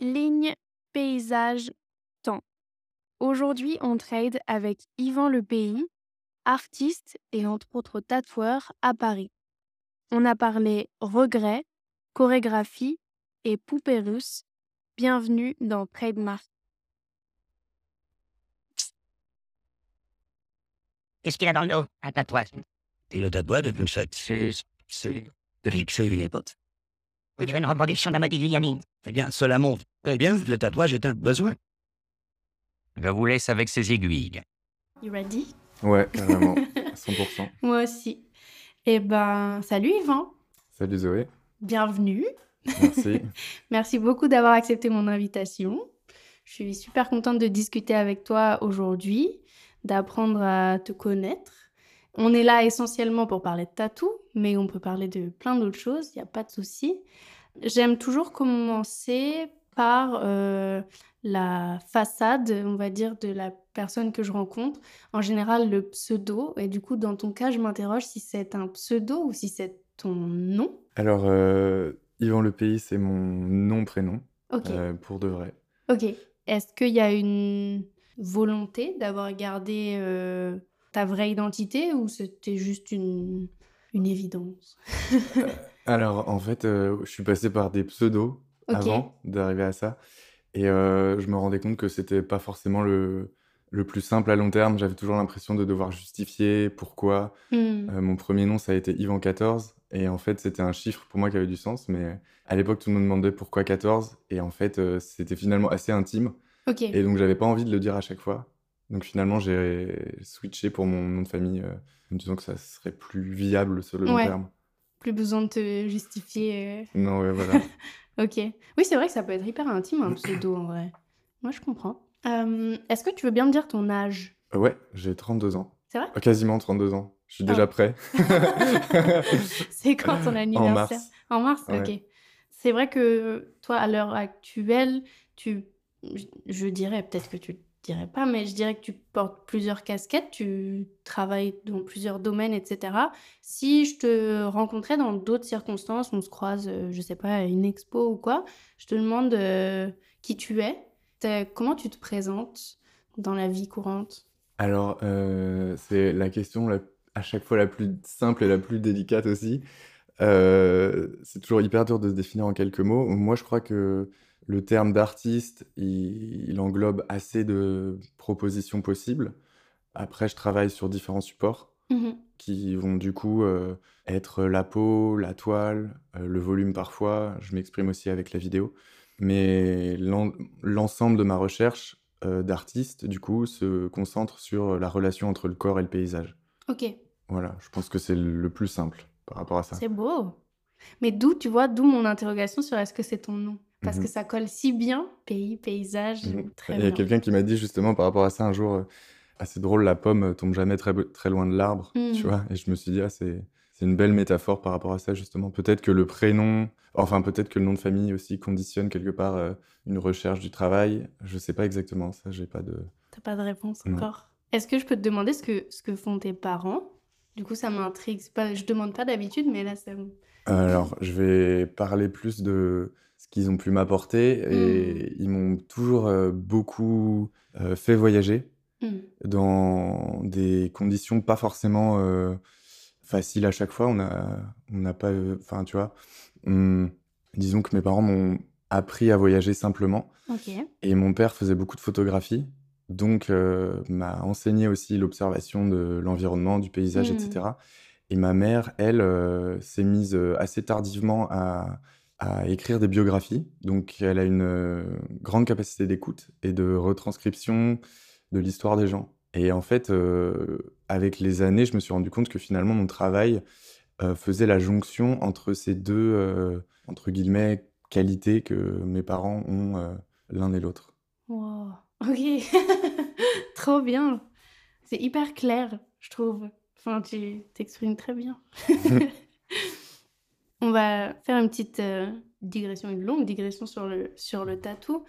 Ligne, paysage, temps. Aujourd'hui, on trade avec Yvan Le Pays, artiste et entre autres tatoueur à Paris. On a parlé regret, chorégraphie et poupée russe. Bienvenue dans Trademark. Qu'est-ce qu'il a dans le dos? Un tatouage. Et le tatouage, c'est c'est c'est de fixer les potes. Une reproduction de la Yannick. Eh bien, cela montre très bien que le tatouage est un besoin. Je vous laisse avec ces aiguilles. You ready? Ouais, carrément, à 100%. Moi aussi. Eh ben, salut Yvan. Salut Zoé, Bienvenue. merci. Merci beaucoup d'avoir accepté mon invitation. Je suis super contente de discuter avec toi aujourd'hui, d'apprendre à te connaître. On est là essentiellement pour parler de tatou, mais on peut parler de plein d'autres choses, il n'y a pas de souci. J'aime toujours commencer par euh, la façade, on va dire, de la personne que je rencontre. En général, le pseudo. Et du coup, dans ton cas, je m'interroge si c'est un pseudo ou si c'est ton nom. Alors, euh, Yvan Le Pays, c'est mon nom-prénom, euh, pour de vrai. Ok. Est-ce qu'il y a une volonté d'avoir gardé euh, ta vraie identité ou c'était juste une, une évidence? Alors, en fait, euh, je suis passé par des pseudos avant d'arriver à ça. Et euh, je me rendais compte que c'était pas forcément le, le plus simple à long terme. J'avais toujours l'impression de devoir justifier pourquoi. Hmm. Euh, mon premier nom, ça a été Yvan 14. Et en fait, c'était un chiffre pour moi qui avait du sens. Mais à l'époque, tout le monde me demandait pourquoi 14. Et en fait, euh, c'était finalement assez intime. Et donc, j'avais pas envie de le dire à chaque fois. Donc, finalement, j'ai switché pour mon nom de famille, euh, en disant que ça serait plus viable sur le long Ouais. terme. Plus besoin de te justifier. euh. Non, ouais, voilà. Ok. Oui, c'est vrai que ça peut être hyper intime un pseudo en vrai. Moi, je comprends. Euh, Est-ce que tu veux bien me dire ton âge? Euh, ouais, j'ai 32 ans. C'est vrai? Euh, Quasiment 32 ans. Je suis Ah. déjà prêt. C'est quand ton en anniversaire? Mars. En mars, Ouais. ok. C'est vrai que toi, à l'heure actuelle, tu, je, dirais, peut-être que tu dirais pas, mais je dirais que tu portes plusieurs casquettes, tu travailles dans plusieurs domaines, etc. Si je te rencontrais dans d'autres circonstances, on se croise, euh, je sais pas, à une expo ou quoi, je te demande euh, qui tu es, comment tu te présentes dans la vie courante? Alors, euh, c'est la question à chaque fois la plus simple et la plus délicate aussi. C'est toujours hyper dur de se définir en quelques mots. Moi, je crois que le terme d'artiste, il, il englobe assez de propositions possibles. Après, je travaille sur différents supports Mhm. qui vont du coup euh, être la peau, la toile, euh, le volume parfois. Je m'exprime aussi avec la vidéo. Mais l'en- l'ensemble de ma recherche euh, d'artiste, du coup, se concentre sur la relation entre le corps et le paysage. Ok, Voilà, je pense que c'est le plus simple par rapport à ça. c'est beau. Mais d'où, tu vois, d'où mon interrogation sur est-ce que c'est ton nom? Parce Mhm. que ça colle si bien, pays, paysage, très Il y a quelqu'un qui m'a dit justement par rapport à ça un jour, euh, ah, c'est drôle, la pomme euh, tombe jamais très, très loin de l'arbre, tu vois. Et je me suis dit, ah, c'est, c'est une belle métaphore par rapport à ça, justement. Peut-être que le prénom, enfin, peut-être que le nom de famille aussi conditionne quelque part euh, une recherche du travail. Je sais pas exactement, ça, j'ai pas de. T'as pas de réponse Non. encore? Est-ce que je peux te demander ce que, ce que font tes parents? Du coup, ça m'intrigue. Pas, je demande pas d'habitude, mais là, ça me... Alors, je vais parler plus de ce qu'ils ont pu m'apporter. Et ils m'ont toujours euh, beaucoup euh, fait voyager. Hmm. dans des conditions pas forcément euh, faciles à chaque fois. On a, on n'a pas, enfin, tu vois, on- disons que mes parents m'ont appris à voyager simplement. Et mon père faisait beaucoup de photographie, donc m'a enseigné aussi l'observation de l'environnement, du paysage, etc. Et ma mère, elle, s'est mise assez tardivement à, à écrire des biographies. Donc elle a une euh, grande capacité d'écoute et de retranscription de l'histoire des gens. Et en fait, euh, avec les années, je me suis rendu compte que finalement, mon travail euh, faisait la jonction entre ces deux, entre guillemets, qualités que mes parents ont l'un et l'autre. Wow. Ok. Trop bien. C'est hyper clair, je trouve. Enfin, tu t'exprimes très bien. On va faire une petite euh, digression, une longue digression sur le, sur le tatou.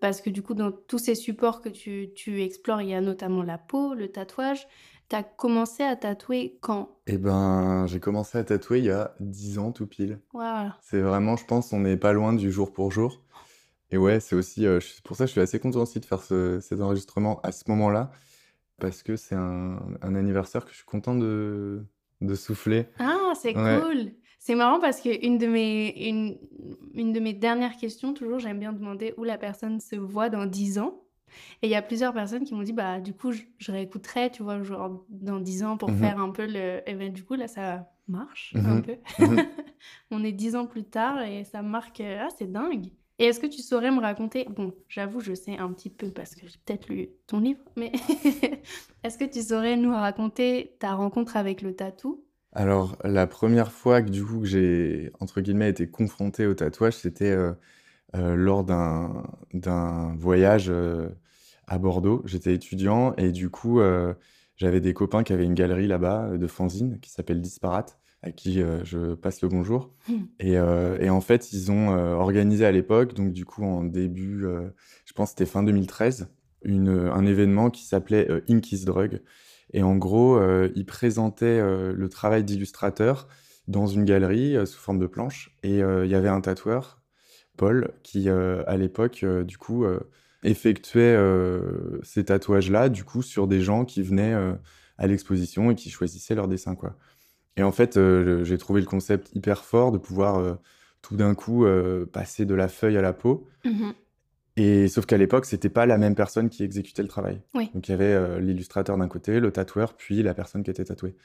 Parce que du coup, dans tous ces supports que tu, tu explores, il y a notamment la peau, le tatouage. Tu as commencé à tatouer quand? Eh ben, j'ai commencé à tatouer il y a 10 ans tout pile. Waouh. C'est vraiment, je pense, on n'est pas loin du jour pour jour. Et ouais, c'est aussi, euh, pour ça, je suis assez content aussi de faire ce- cet enregistrement à ce moment-là, parce que c'est un, un anniversaire que je suis content de, de souffler. Ah, c'est Ouais. cool. C'est marrant parce que une de mes, une, une de mes dernières questions, toujours, j'aime bien demander où la personne se voit dans 10 ans. Et il y a plusieurs personnes qui m'ont dit, bah, du coup, je, je réécouterai, tu vois, genre dans 10 ans pour Mhm. faire un peu le. Et ben, du coup, là, ça marche un Mhm. peu. Mhm. On est 10 ans plus tard et ça marque. euh, Ah, c'est dingue. Et est-ce que tu saurais me raconter, bon, j'avoue, je sais un petit peu parce que j'ai peut-être lu ton livre, mais est-ce que tu saurais nous raconter ta rencontre avec le tatou? Alors, la première fois que du coup que j'ai, entre guillemets, été confronté au tatouage, c'était euh, euh, lors d'un d'un voyage euh, à Bordeaux. J'étais étudiant et du coup, euh, j'avais des copains qui avaient une galerie là-bas euh, de fanzines qui s'appelle Disparate, à qui euh, je passe le bonjour. Et, euh, et en fait, ils ont euh, organisé à l'époque, donc du coup en début, euh, je pense que c'était fin 2013, une, un événement qui s'appelait euh, Ink is Drug. Et en gros, euh, ils présentaient euh, le travail d'illustrateur dans une galerie euh, sous forme de planche. Et il y avait un tatoueur, Paul, qui à l'époque, du coup, effectuait ces tatouages-là, du coup, sur des gens qui venaient à l'exposition et qui choisissaient leurs dessins. Et en fait, j'ai trouvé le concept hyper fort de pouvoir tout d'un coup passer de la feuille à la peau. Mhm. Et sauf qu'à l'époque, c'était pas la même personne qui exécutait le travail. Oui. Donc il y avait euh, l'illustrateur d'un côté, le tatoueur, puis la personne qui était tatouée.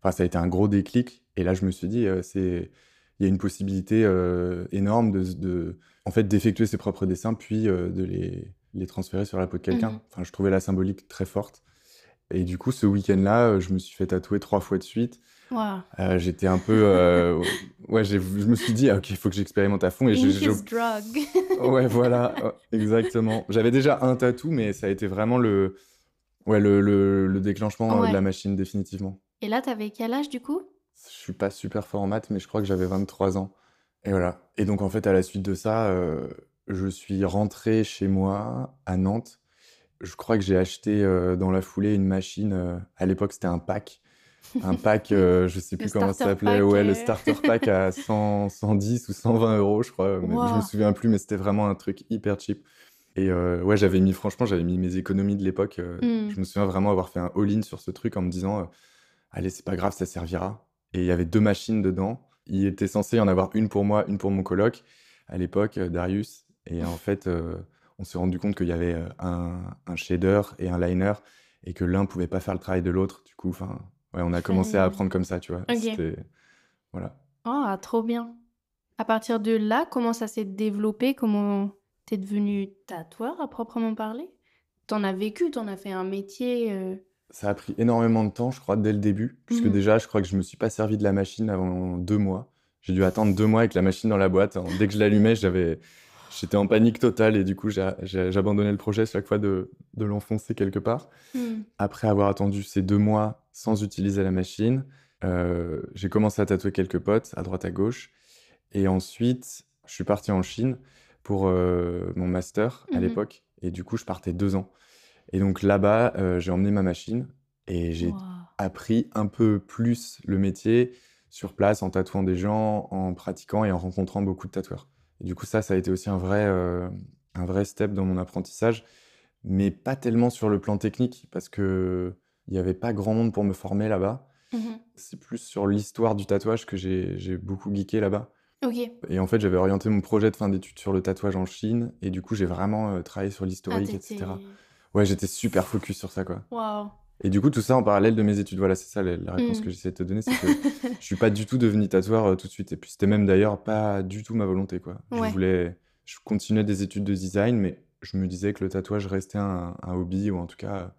Enfin, ça a été un gros déclic. Et là, je me suis dit, euh, c'est, il y a une possibilité euh, énorme de, de, en fait, d'effectuer ses propres dessins, puis de les, les transférer sur la peau de quelqu'un. Mhm. Enfin, je trouvais la symbolique très forte. Et du coup, ce week-end-là, je me suis fait tatouer trois fois de suite. Euh, j'étais un peu, euh, ouais, je me suis dit, ah, ok, il faut que j'expérimente à fond. Et j'ai- is drug. Ouais, voilà, ouais, exactement. J'avais déjà un tatou, mais ça a été vraiment le, ouais, le, le, le déclenchement euh, Ouais. de la machine, définitivement. Et là, t'avais quel âge du coup? Je suis pas super fort en maths, mais je crois que j'avais 23 ans. Et voilà. Et donc, en fait, à la suite de ça, euh, je suis rentré chez moi à Nantes. Je crois que j'ai acheté dans la foulée une machine. à l'époque, c'était un pack. Un pack, euh, je sais plus comment ça s'appelait. Ouais, le euh. starter pack à 100, 110 ou 120 euros, je crois. mais Je Wow. me souviens plus, mais c'était vraiment un truc hyper cheap. Et euh, ouais, j'avais mis, franchement, j'avais mis mes économies de l'époque. euh, Mm. Je me souviens vraiment avoir fait un all-in sur ce truc en me disant, allez, c'est pas grave, ça servira. Et il y avait deux machines dedans. Il était censé y en avoir une pour moi, une pour mon coloc, à l'époque, Darius. Et en fait, on s'est rendu compte qu'il y avait un, un shader et un liner, et que l'un pouvait pas faire le travail de l'autre. Du coup, enfin, ouais, on a commencé à apprendre comme ça, tu vois. Ok. C'était, voilà. Oh, trop bien. À partir de là, comment ça s'est développé? Comment t'es devenu tatoueur à proprement parler? T'en as vécu, t'en as fait un métier. euh, Ça a pris énormément de temps, je crois, dès le début, puisque Mhm. déjà, je crois que je me suis pas servi de la machine avant deux mois. J'ai dû attendre deux mois avec la machine dans la boîte. Alors, Dès que je l'allumais, j'avais, j'étais en panique totale et du coup, j'abandonnais le projet chaque fois de, de l'enfoncer quelque part. hmm. Après avoir attendu ces deux mois sans utiliser la machine, euh, j'ai commencé à tatouer quelques potes à droite à gauche. Et ensuite, je suis parti en Chine pour euh, mon master à Mhm. l'époque. Et du coup, je partais deux ans. Et donc là-bas, euh, j'ai emmené ma machine et j'ai appris un peu plus le métier sur place en tatouant des gens, en pratiquant et en rencontrant beaucoup de tatoueurs. Et du coup, ça, ça a été aussi un vrai, un vrai step dans mon apprentissage, mais pas tellement sur le plan technique parce que il n'y avait pas grand monde pour me former là-bas. Mhm. C'est plus sur l'histoire du tatouage que j'ai beaucoup geeké là-bas. Et en fait, j'avais orienté mon projet de fin d'études sur le tatouage en Chine et du coup, j'ai vraiment euh, travaillé sur Ah, l'historique, t'étais- etc. Ouais, j'étais super focus sur ça, quoi. Et du coup, tout ça en parallèle de mes études. Voilà, c'est ça la, la réponse Mm. que j'essaie de te donner, c'est que je suis pas du tout devenu tatoueur euh, tout de suite. Et puis c'était même d'ailleurs pas du tout ma volonté, quoi. Ouais. Je voulais, je continuais des études de design, mais je me disais que le tatouage restait un, un hobby ou en tout cas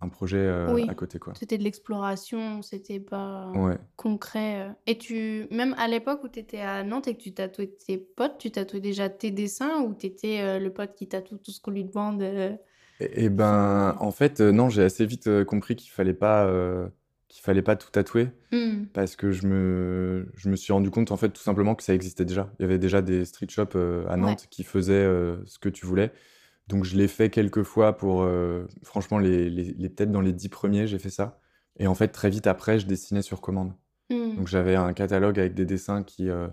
un projet euh, Oui. à côté, quoi. C'était de l'exploration, c'était pas Ouais. concret. euh. Et tu, même à l'époque où tu étais à Nantes et que tu tatouais tes potes, tu tatouais déjà tes dessins ou tu étais le pote qui tatoue tout ce qu'on lui demande euh, Et, et ben, en fait, euh, non, j'ai assez vite euh, compris qu'il fallait pas, euh, qu'il fallait pas tout tatouer. hmm. parce que je me, je me suis rendu compte en fait tout simplement que ça existait déjà. Il y avait déjà des street shops euh, à Ouais. Nantes qui faisaient euh, ce que tu voulais. Donc je l'ai fait quelques fois pour, euh, franchement, les, les, les- peut-être dans les dix premiers, j'ai fait ça. Et en fait, très vite après, je dessinais sur commande. Hmm. Donc j'avais un catalogue avec des dessins qui, euh,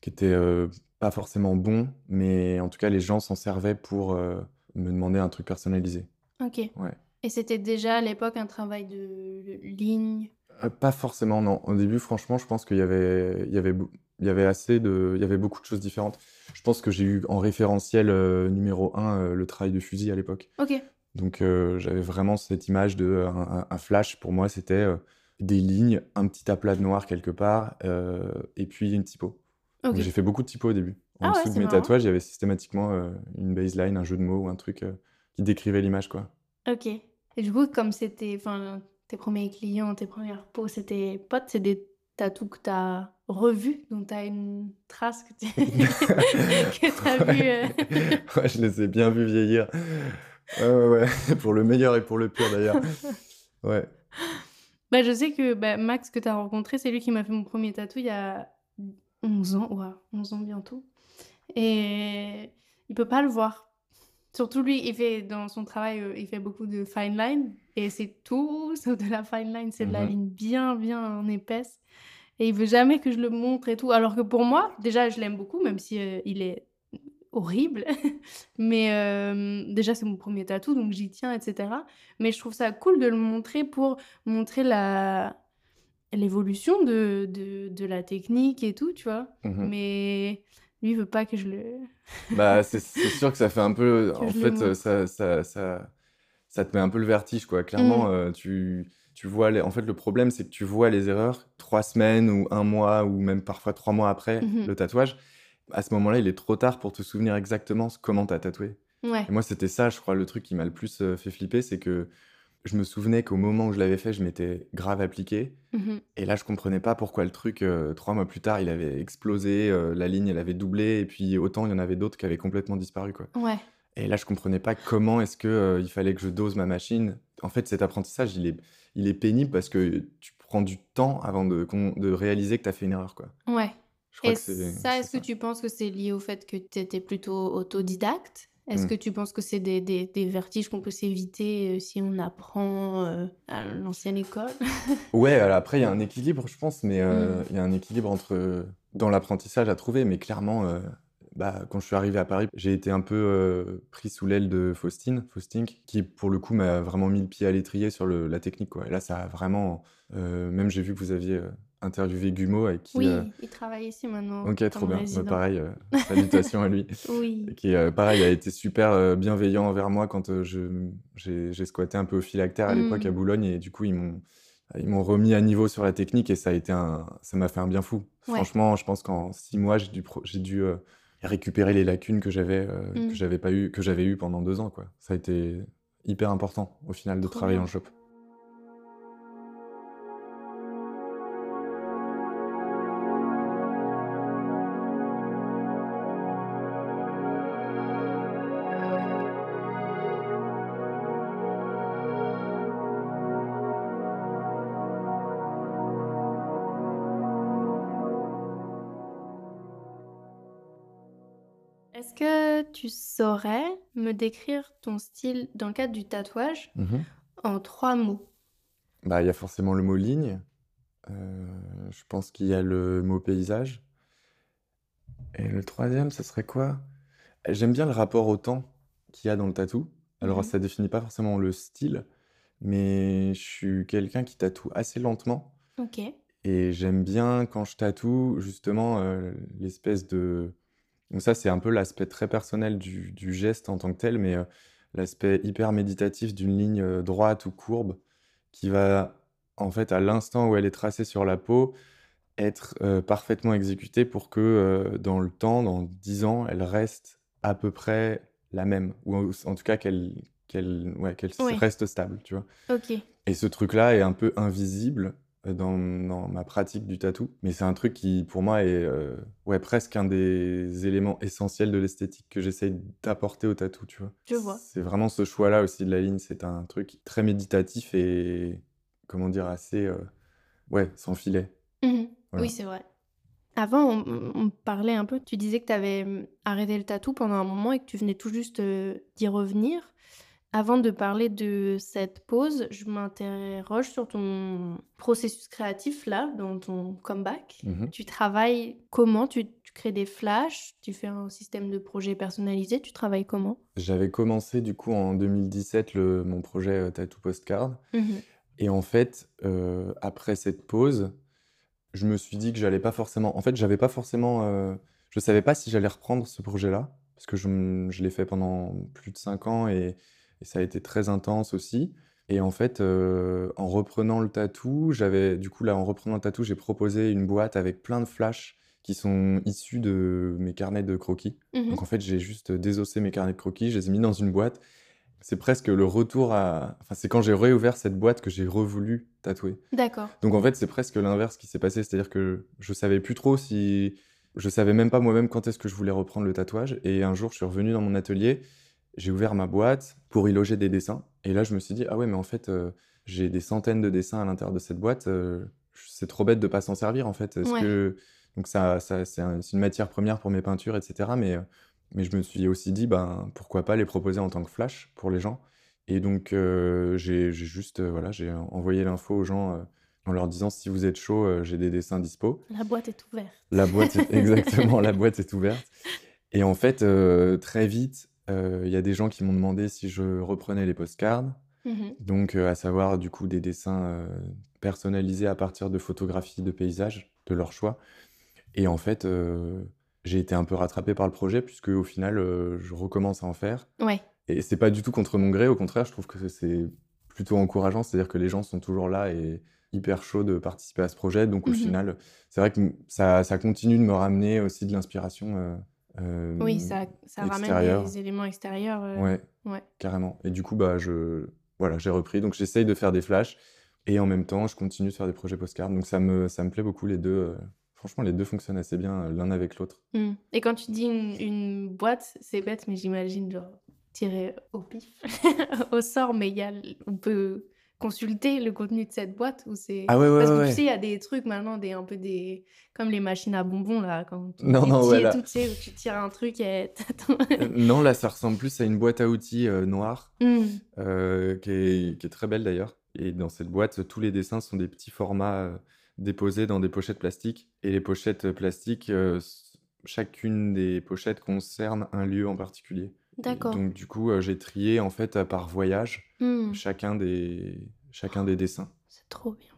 qui étaient euh, pas forcément bon, mais en tout cas, les gens s'en servaient pour euh, me demander un truc personnalisé. Ok. Ouais. Et c'était déjà à l'époque un travail de ligne? Pas forcément, non. Au début, franchement, je pense qu'il y avait, il y avait, il y avait assez de, il y avait beaucoup de choses différentes. Je pense que j'ai eu en référentiel euh, numéro un euh, le travail de fusil à l'époque. Ok. Donc euh, j'avais vraiment cette image de un, flash. Pour moi, c'était des lignes, un petit aplat de noir quelque part, et puis une typo. J'ai fait beaucoup de typos au début. En Ah dessous de mes marrant. tatouages, il y avait systématiquement euh, une baseline, un jeu de mots ou un truc euh, qui décrivait l'image, quoi. Ok. Et du coup, comme c'était, enfin, tes premiers clients, tes premières peaux, c'était potes, c'est des tatous que tu as revus, dont tu as une trace que tu as vu. euh. Ouais, je les ai bien vus vieillir. Ouais, ouais, ouais. Pour le meilleur et pour le pire d'ailleurs. Ouais. Bah, je sais que bah, Max, que tu as rencontré, c'est lui qui m'a fait mon premier tatou il y a 11 ans. Ouais, 11 ans bientôt. Et il peut pas le voir. Surtout lui, il fait dans son travail, euh, il fait beaucoup de fine line. Et c'est tout sauf de la fine line. C'est de la Mhm. ligne bien, bien en épaisse. Et il veut jamais que je le montre et tout. Alors que pour moi, déjà, je l'aime beaucoup, même si euh, il est horrible. Mais euh, déjà, c'est mon premier tatou, donc j'y tiens, etc. Mais je trouve ça cool de le montrer pour montrer la l'évolution de, de, de la technique et tout, tu vois. Mhm. Mais lui, veut pas que je le... Bah, c'est sûr que ça fait un peu. En fait, ça, ça, ça, ça te met un peu le vertige, quoi. Clairement, Mm. euh, tu, tu vois. Les... En fait, le problème, c'est que tu vois les erreurs trois semaines ou un mois ou même parfois trois mois après Mhm. le tatouage. À ce moment-là, il est trop tard pour te souvenir exactement comment t'as tatoué. Ouais. Et moi, c'était ça, je crois, le truc qui m'a le plus euh, fait flipper, c'est que je me souvenais qu'au moment où je l'avais fait, je m'étais grave appliqué. Mhm. Et là, je comprenais pas pourquoi le truc, euh, trois mois plus tard, il avait explosé, euh, la ligne, elle avait doublé, et puis autant il y en avait d'autres qui avaient complètement disparu, quoi. Ouais. Et là, je comprenais pas comment est-ce que euh, il fallait que je dose ma machine. En fait, cet apprentissage, il est, il est pénible parce que tu prends du temps avant de, de réaliser que tu as fait une erreur, quoi. Ouais. Je crois Et que c'est ça, est-ce que tu penses que c'est lié au fait que tu étais plutôt autodidacte? Est-ce Mm. que tu penses que c'est des, des, des vertiges qu'on peut s'éviter euh, si on apprend euh, à l'ancienne école? Ouais, alors après, il y a un équilibre, je pense, mais euh, Mm. il y a un équilibre entre dans l'apprentissage à trouver, mais clairement, bah, quand je suis arrivé à Paris, j'ai été un peu pris sous l'aile de Faustine, Faustink, qui pour le coup m'a vraiment mis le pied à l'étrier sur le- la technique, quoi. Et là, ça a vraiment. même j'ai vu que vous aviez interviewé Gumo, avec qui. Oui, euh, il travaille ici maintenant. Ok, trop bien. Bah, pareil, euh, salutations à lui. Oui. Qui, euh, pareil, a été super euh, bienveillant envers moi quand euh, je, j'ai, j'ai squatté un peu au phylactère à l'époque à Mm. Boulogne et du coup, ils m'ont, ils m'ont remis à niveau sur la technique et ça a été un, ça m'a fait un bien fou. Ouais. Franchement, je pense qu'en six mois, j'ai dû, pro- j'ai dû euh, récupérer les lacunes que j'avais, Mm. que j'avais pas eu, que j'avais eu pendant deux ans, quoi. Ça a été hyper important au final de Trop travailler bien. en shop. Tu saurais me décrire ton style dans le cadre du tatouage Mhm. en trois mots? Bah, il y a forcément le mot ligne. Euh, je pense qu'il y a le mot paysage. Et le troisième, ce serait quoi? J'aime bien le rapport au temps qu'il y a dans le tatou. Alors, Mhm. ça définit pas forcément le style, mais je suis quelqu'un qui tatoue assez lentement. Ok. Et j'aime bien quand je tatoue, justement, euh, l'espèce de... Donc ça, c'est un peu l'aspect très personnel du, du geste en tant que tel, mais euh, l'aspect hyper méditatif d'une ligne euh, droite ou courbe qui va, en fait, à l'instant où elle est tracée sur la peau, être euh, parfaitement exécutée pour que euh, dans le temps, dans 10 ans, elle reste à peu près la même, ou en, tout cas qu'elle ouais, reste stable, tu vois. Et ce truc-là est un peu invisible dans, dans ma pratique du tatou, mais c'est un truc qui, pour moi, est euh, ouais, presque un des éléments essentiels de l'esthétique que j'essaye d'apporter au tatou, tu vois. Je vois. C'est vraiment ce choix-là aussi de la ligne, c'est un truc très méditatif et, comment dire, assez, euh, ouais, sans filet. Voilà. Oui, c'est vrai. Avant, on, on parlait un peu, tu disais que tu avais arrêté le tatou pendant un moment et que tu venais tout juste euh, d'y revenir. Avant de parler de cette pause, je m'interroge sur ton processus créatif là, dans ton comeback. Mmh Tu travailles comment? Tu tu crées des flashs? Tu fais un système de projet personnalisé? Tu travailles comment? J'avais commencé du coup en 2017 le mon projet, heu, Tattoo Postcard Mmh et en fait, heu, après cette pause, je me suis dit que j'allais pas forcément en fait, j'avais pas forcément, heu, je savais pas si j'allais reprendre ce projet-là parce que je je l'ai fait pendant plus de 5 ans et et ça a été très intense aussi et en fait, heu, en reprenant le tatou, j'avais du coup là, en reprenant le tatou, j'ai proposé une boîte avec plein de flashs qui sont issus de mes carnets de croquis. Mmh Donc en fait, j'ai juste désossé mes carnets de croquis, je les ai mis dans une boîte. C'est presque le retour à enfin, c'est quand j'ai réouvert cette boîte que j'ai revoulu tatouer. D'accord. Donc en fait, c'est presque l'inverse qui s'est passé, c'est-à-dire que je savais plus trop si je savais même pas moi-même quand est-ce que je voulais reprendre le tatouage et un jour, je suis revenu dans mon atelier, j'ai ouvert ma boîte pour y loger des dessins et là, je me suis dit: «Ah ouais, mais en fait, heu, j'ai des centaines de dessins à l'intérieur de cette boîte, heu, c'est trop bête de pas s'en servir en fait. Est-ce Ouais. que» donc ça ça c'est un c'est une matière première pour mes peintures et cetera mais je me suis aussi dit: «Ben, pourquoi pas les proposer en tant que flash pour les gens?» et donc j'ai juste, voilà, j'ai envoyé l'info aux gens, en leur disant: «Si vous êtes chaud, j'ai des dessins dispo». La boîte est ouverte. La boîte est exactement, la boîte est ouverte et en fait, très vite, heu, il y a des gens qui m'ont demandé si je reprenais les postcards. Mmh Donc heu, à savoir du coup des dessins, heu, personnalisés à partir de photographies de paysages de leur choix et en fait, j'ai été un peu rattrapé par le projet puisque au final, je recommence à en faire Ouais. et c'est pas du tout contre mon gré, au contraire, je trouve que c'est plutôt encourageant. C'est-à-dire que les gens sont toujours là et hyper chauds de participer à ce projet donc au Mmh final, c'est vrai que, ça ça continue de me ramener aussi de l'inspiration, Oui, hem, ça ça ramène des éléments extérieurs, heu, Ouais, ouais. carrément. Et du coup, bah, je voilà, j'ai repris. Donc j'essaye de faire des flashs. Et en même temps, je continue de faire des projets postcards. Donc ça me ça me plaît beaucoup les 2, heu, franchement les 2 fonctionnent assez bien, l'un avec l'autre. Mmh et quand tu dis une une boîte, c'est bête, mais j'imagine genre tirée au pif, au sort, mais il y a on peut consulter le contenu de cette boîte ou c'est Ah ouais, ouais, parce ouais, que tu sais, il y a des trucs maintenant, des un peu des comme les machines à bonbons là, quand on Non, ouais, là. tout, tu sais, où tu tires un truc et tu Heu, non, là, ça ressemble plus à une boîte à outils, heu, noire, Mmh. heu, qui est qui est très belle d'ailleurs. Et dans cette boîte, tous les dessins sont des petits formats, déposés dans des pochettes plastiques. Et les pochettes, plastiques, chacune des pochettes concerne un lieu en particulier D'accord. donc du coup, heu, j'ai trié en fait, heu, par voyage, Mmh. chacun des chacun des dessins. C'est trop bien.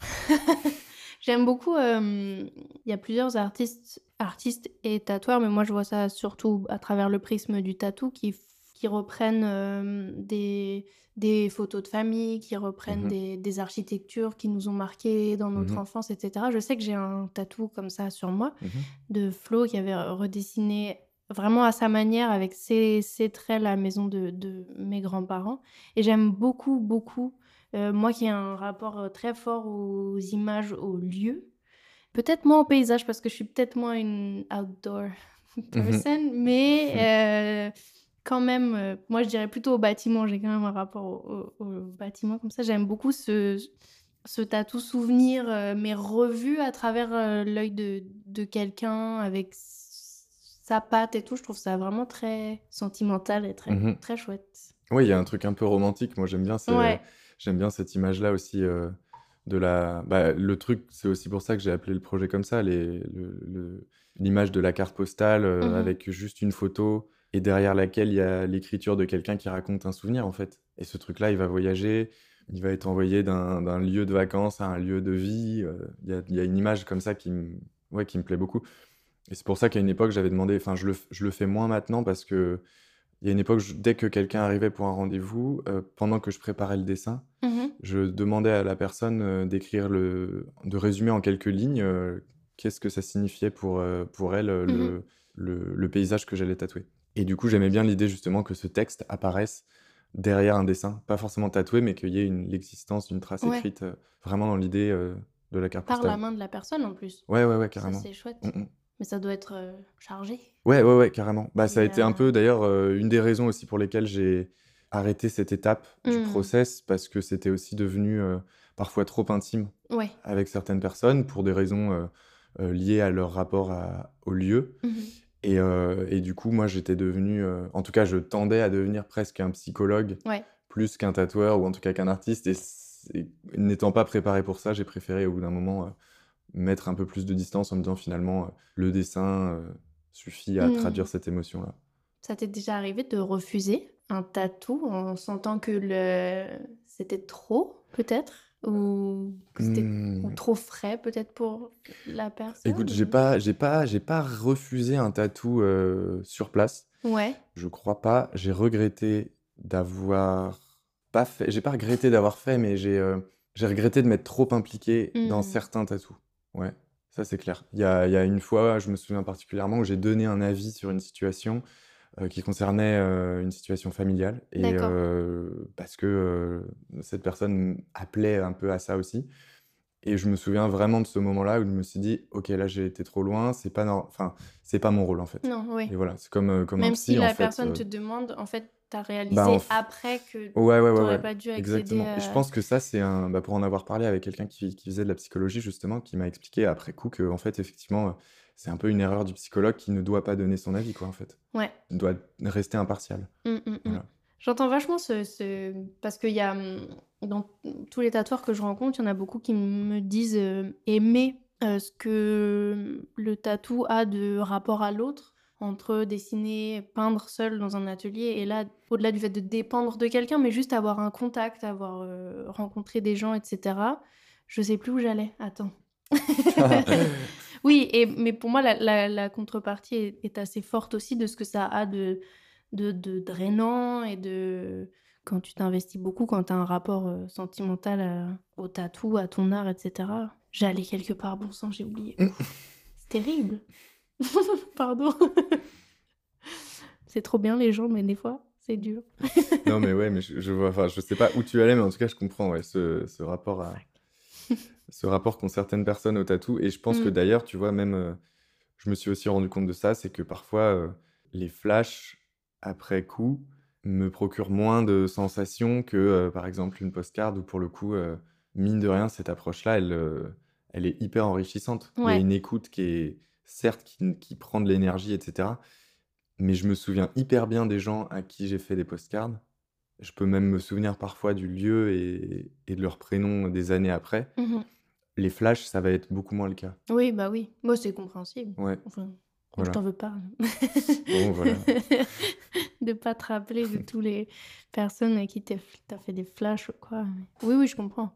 J'aime beaucoup, il y a plusieurs artistes artistes et tatoueurs, mais moi je vois ça surtout à travers le prisme du tatou qui qui reprennent, des des photos de famille, qui reprennent Mmh mh. des des architectures qui nous ont marqués dans notre mh. enfance et cetera. Je sais que j'ai un tatou comme ça sur moi, Mmh mh. de Flo qui avait redessiné vraiment à sa manière avec ses ses traits la maison de de mes grands-parents et j'aime beaucoup, beaucoup, heu, moi qui ai un rapport, heu, très fort aux images, aux lieux. Peut-être moins aux paysages parce que je suis peut-être moins une outdoor Mmh mh. person, mais heu, quand même, moi je dirais plutôt aux bâtiments. J'ai quand même un rapport aux aux bâtiments comme ça. J'aime beaucoup ce ce tatou souvenir, mais revu à travers, l'œil de de quelqu'un avec sa patte et tout. Je trouve ça vraiment très sentimental et très, Mmh mh. très chouette. Oui, il y a un truc un peu romantique. Moi, j'aime bien Ouais. j'aime bien cette image-là aussi, heu, de la bah, le truc, c'est aussi pour ça que j'ai appelé le projet comme ça, les le le l'image de la carte postale, heu, Mmh mh. avec juste une photo et derrière laquelle il y a l'écriture de quelqu'un qui raconte un souvenir, en fait et ce truc-là, il va voyager, il va être envoyé d'un lieu de vacances à un lieu de vie, heu, il y a il y a une image comme ça qui ouais, qui me plaît beaucoup et c'est pour ça qu'à une époque, j'avais demandé enfin, je le je le fais moins maintenant parce qu'il y a une époque, dès que quelqu'un arrivait pour un rendez-vous, heu, pendant que je préparais le dessin, Mmh mh. je demandais à la personne, heu, d'écrire le de résumer en quelques lignes, heu, qu'est-ce que ça signifiait pour, pour elle, heu, Mmh mh. le le le paysage que j'allais tatouer et du coup, j'aimais bien l'idée justement que ce texte apparaisse derrière un dessin, pas forcément tatoué, mais qu'il y ait l'existence d'une trace Ouais. écrite, vraiment dans l'idée, de la carte Par la main de la personne en plus. Ouais, ouais, ouais, Ça, carrément. c'est chouette, Mmh mh. Mais ça doit être, heu, chargé? Ouais, ouais, ouais, carrément. Bah, ça a été un heu peu d'ailleurs, heu, une des raisons aussi pour lesquelles j'ai arrêté cette étape du Mmh. process parce que c'était aussi devenu, parfois trop intime Ouais. avec certaines personnes pour des raisons, liées à leur rapport à au lieu Mmh mh. Et, euh, et du coup, moi, j'étais devenu, euh, en tout cas, je tendais à devenir presque un psychologue, Ouais. plus qu'un tatoueur ou en tout cas qu'un artiste. Et, n'étant pas préparé pour ça, j'ai préféré au bout d'un moment euh, mettre un peu plus de distance en me disant finalement, euh, le dessin euh, suffit à Mm. traduire cette émotion-là. Ça t'est déjà arrivé de refuser un tatou en sentant que le... c'était trop, peut-être? Ou que c'était Hmm. trop frais, peut-être, pour la personne? Écoute, j'ai pas, j'ai pas, j'ai pas refusé un tatou euh, sur place. Ouais. Je crois pas. J'ai regretté d'avoir pas fait. J'ai pas regretté d'avoir fait, mais j'ai euh, j'ai regretté de m'être trop impliqué dans Mm. certains tatous. Ouais, ça c'est clair. Il y a, il y a une fois, je me souviens particulièrement, où j'ai donné un avis sur une situation euh, qui concernait euh, une situation familiale. Et D'accord. euh, parce que cette personne appelait un peu à ça aussi. Et je me souviens vraiment de ce moment-là où je me suis dit, ok, là j'ai été trop loin, c'est pas, nor- enfin, c'est pas mon rôle en fait. Non, oui. Et voilà, c'est comme, comme un Même psy si en la fait. personne te demande, en fait, t'as réalisé bah, f- après que Ouais, ouais, pas dû accéder Exactement. Et je à... pense que ça, c'est un. Bah, pour en avoir parlé avec quelqu'un qui, qui faisait de la psychologie, justement, qui m'a expliqué après coup que, en fait, effectivement, euh, c'est un peu une erreur du psychologue qui ne doit pas donner son avis, quoi, en fait. Ouais. Il doit rester impartial. Mm, mm, mm. Voilà. J'entends vachement ce, ce- Parce qu'il y a... Dans tous les tatoueurs que je rencontre, il y en a beaucoup qui me disent euh, aimer euh, ce que le tatou a de rapport à l'autre, entre dessiner, peindre seul dans un atelier, et là, au-delà du fait de dépendre de quelqu'un, mais juste avoir un contact, avoir euh, rencontré des gens, etc. Je sais plus où j'allais. Attends. Oui, et, mais pour moi, la, la- la contrepartie est, est assez forte aussi de ce que ça a de, de, de drainant et de... Quand tu t'investis beaucoup, quand tu as un rapport euh, sentimental à- au tatou, à ton art, etc. J'allais quelque part, bon sang, j'ai oublié. C'est terrible. Pardon. C'est trop bien les gens, mais des fois, c'est dur. non, mais ouais, mais je, je vois, enfin, je sais pas où tu allais, mais en tout cas, je comprends, ouais, ce, ce rapport à. ce rapport qu'ont certaines personnes au tatou. Et je pense que Mm. d'ailleurs, tu vois, même, euh, je me suis aussi rendu compte de ça, c'est que parfois, euh, les flashs après coup me procurent moins de sensations que, euh, par exemple, une postcard où, pour le coup, mine de rien, cette approche-là, elle, elle est hyper enrichissante. Il y a Ouais. une écoute qui est, certes, qui, qui prend de l'énergie, etc. Mais je me souviens hyper bien des gens à qui j'ai fait des postcards. Je peux même me souvenir parfois du lieu et, et de leur prénom des années après. Mhm. Les flashs, ça va être beaucoup moins le cas. Oui, bah oui. Moi, c'est compréhensible. Ouais, Enfin, Voilà. je t'en veux pas. Bon, voilà. de pas te rappeler de toutes les personnes à qui t'as fait des flashs ou quoi. Oui, oui, je comprends.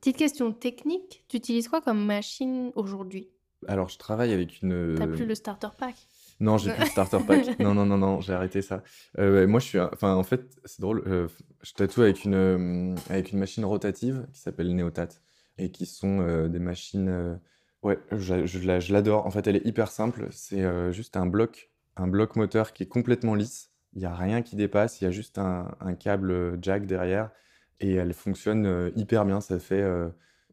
Petite question technique, tu utilises quoi comme machine aujourd'hui? Alors, je travaille avec une. T'as plus le starter pack Non, j'ai plus le starter pack. Non, non, non, non, j'ai arrêté ça. Euh, moi, je suis. Enfin, en fait, c'est drôle. euh, je tatoue avec une, euh, avec une machine rotative qui s'appelle Neotat et qui sont euh, des machines. euh, Ouais, je, je la- je l'adore. En fait, elle est hyper simple. C'est euh, juste un bloc, un bloc moteur qui est complètement lisse. Il n'y a rien qui dépasse. Il y a juste un, un câble jack derrière et elle fonctionne euh, hyper bien. Ça fait. euh,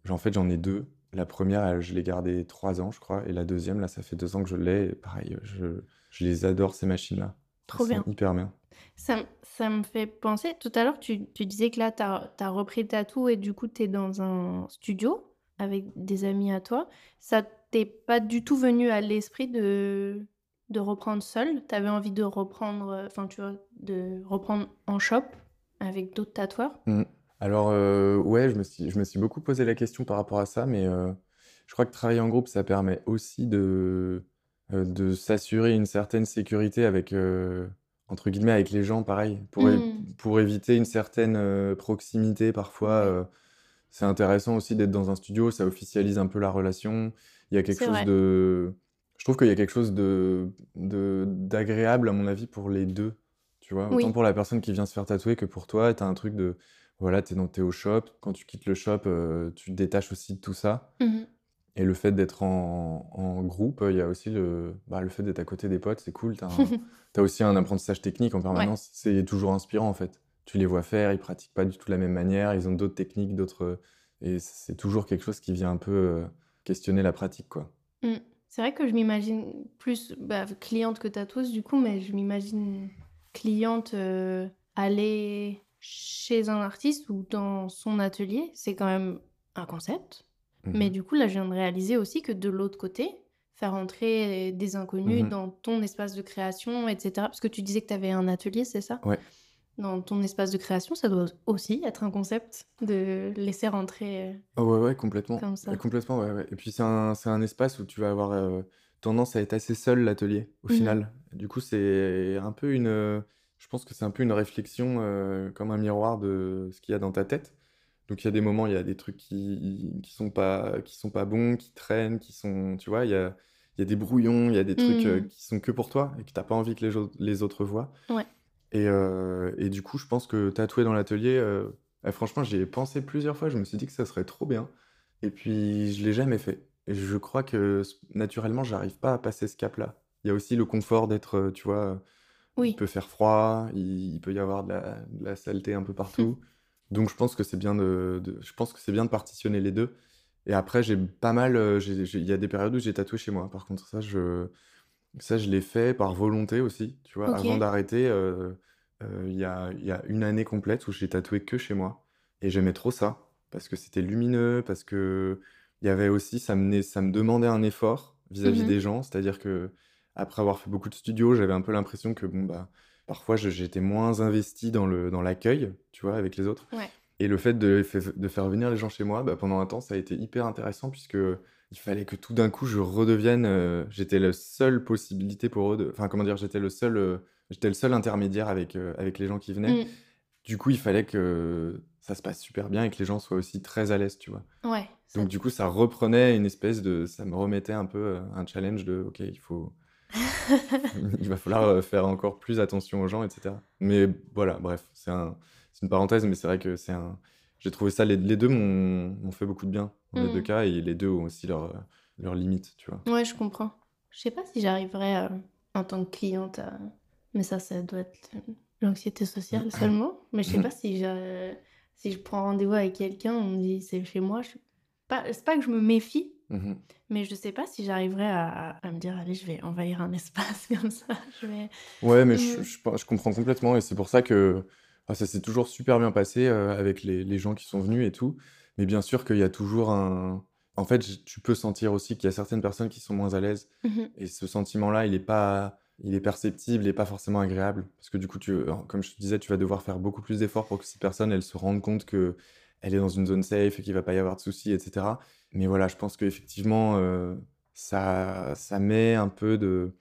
en fait, j'en ai deux. La première, elle- je l'ai gardée trois ans, je crois. Et la deuxième, là, ça fait deux ans que je l'ai. Et pareil, je, je les adore, ces machines-là. Trop Elles sont bien. Hyper bien. Ça, ça me fait penser, tout à l'heure, tu, tu disais que là, tu as, repris le tatou et du coup, tu es dans un studio avec des amis à toi. Ça t'est pas du tout venu à l'esprit de, de reprendre seul Tu avais envie de reprendre, euh, enfin, tu vois, de reprendre en shop avec d'autres tatoueurs? Mm. Alors, euh, ouais, je me suis, je me suis beaucoup posé la question par rapport à ça, mais euh, je crois que travailler en groupe, ça permet aussi de, euh, de s'assurer une certaine sécurité avec, euh, entre guillemets, avec les gens, pareil, pour, é- Mm. pour éviter une certaine euh, proximité parfois. Ouais. euh, c'est intéressant aussi d'être dans un studio, ça officialise un peu la relation. Il y a quelque C'est chose vrai. de... Je trouve qu'il y a quelque chose de, de, d'agréable, à mon avis, pour les deux. Tu vois, Oui. autant pour la personne qui vient se faire tatouer que pour toi, tu as un truc de... Voilà, t'es dans, t'es au shop. Quand tu quittes le shop, euh, tu te détaches aussi de tout ça. Mhm. Et le fait d'être en, en groupe, il y a aussi le, bah, le fait d'être à côté des potes, c'est cool. T'as un- t'as aussi un apprentissage technique en permanence. C'est toujours inspirant en fait. Tu les vois faire, ils pratiquent pas du tout de la même manière, ils ont d'autres techniques, d'autres. Et c'est toujours quelque chose qui vient un peu euh, questionner la pratique, quoi. Mm. C'est vrai que je m'imagine plus bah, cliente que tatoueuse du coup, mais je m'imagine cliente euh, aller chez un artiste ou dans son atelier. C'est quand même un concept. Mais Mhm. du coup, là, je viens de réaliser aussi que de l'autre côté, faire entrer des inconnus Mmh dans ton espace de création, etc. Parce que tu disais que tu avais un atelier, c'est ça? Ouais. Dans ton espace de création, ça doit aussi être un concept de laisser rentrer, Ah ouais, ouais, complètement. comme ça. Complètement, ouais, ouais et puis c'est un un espace où tu vas avoir, heu, tendance à être assez seul, l'atelier, au Mmh final. Du coup, c'est un peu une, je pense que c'est un peu une réflexion, heu, comme un miroir de ce qu'il y a dans ta tête. Donc il y a des moments, il y a des trucs qui qui sont pas qui sont pas bons, qui traînent, qui sont tu vois? Il y a il y a des brouillons, il y a des trucs, heu, Mmh. qui sont que pour toi et que tu as pas envie que les les autres voient Ouais. et heu et du coup, je pense que tatouer dans l'atelier, heu, bah, franchement, j'y ai pensé plusieurs fois. Je me suis dit que ça serait trop bien et puis je l'ai jamais fait et je crois que naturellement, j'arrive pas à passer ce cap-là. Il y a aussi le confort d'être, tu vois, il peut faire froid, il il peut y avoir de la de la saleté un peu Mmh. partout. Donc je pense que c'est bien de de je pense que c'est bien de partitionner les 2 et après j'ai pas mal, j'ai il y a des périodes où j'ai tatoué chez moi. Par contre ça je ça je l'ai fait par volonté aussi, tu vois? Avant d'arrêter, heu heu, il y a il y a 1 année complète où j'ai tatoué que chez moi et j'aimais trop ça parce que c'était lumineux, parce qu'il y avait aussi ça me demandait un effort vis-à-vis mh. des gens. C'est-à-dire qu'après avoir fait beaucoup de studio, j'avais un peu l'impression que bon, bah, parfois j'étais moins investi dans le dans l'accueil, tu vois, avec les autres Ouais. et le fait de de faire venir les gens chez moi, bah, pendant un temps, ça a été hyper intéressant puisqu'il fallait que tout d'un coup je redevienne, heu, j'étais la seule possibilité pour eux de enfin, comment dire? J'étais le seul, heu, j'étais le seul intermédiaire avec, heu, avec les gens qui venaient. Mmh. Du coup, il fallait que ça se passe super bien et que les gens soient aussi très à l'aise, tu vois? Ouais, Donc du coup, ça reprenait une espèce de ça me remettait un peu, un challenge de: «OK, il faut il va falloir, heu, faire encore plus attention aux gens» et cetera. Mais voilà, bref, c'est un c'est une parenthèse, mais c'est vrai que c'est un j'ai trouvé ça les les 2 m'ont fait beaucoup de bien dans les 2 Mmh. cas et les 2 ont aussi leurs, leurs limites, tu vois? Ouais, je comprends. Je sais pas si j'arriverais, heu, en tant que cliente à mais ça, ça doit être, l'anxiété sociale seulement, mais je sais pas si je si je prends rendez-vous avec quelqu'un, on me dit: «C'est chez moi», je pas c'est pas que je me méfie, Mmh mh. mais je sais pas si j'arriverais à à me dire: «Allez, je vais envahir un espace comme ça, je vais» Ouais, mais je mmh. je comprends complètement et c'est pour ça que, bah, ça s'est toujours super bien passé, heu, avec les les gens qui sont venus et tout. Mais bien sûr qu'il y a toujours un en fait, tu peux sentir aussi qu'il y a certaines personnes qui sont moins à l'aise Mmh mh. et ce sentiment-là, il est pas il est perceptible, il est pas forcément agréable. Parce que du coup, tu, comme je te disais, tu vas devoir faire beaucoup plus d'efforts pour que ces personnes, elles se rendent compte qu'elle est dans une zone safe et qu'il va pas y avoir de soucis et cetera. Mais voilà, je pense qu'effectivement, heu, ça ça met un peu de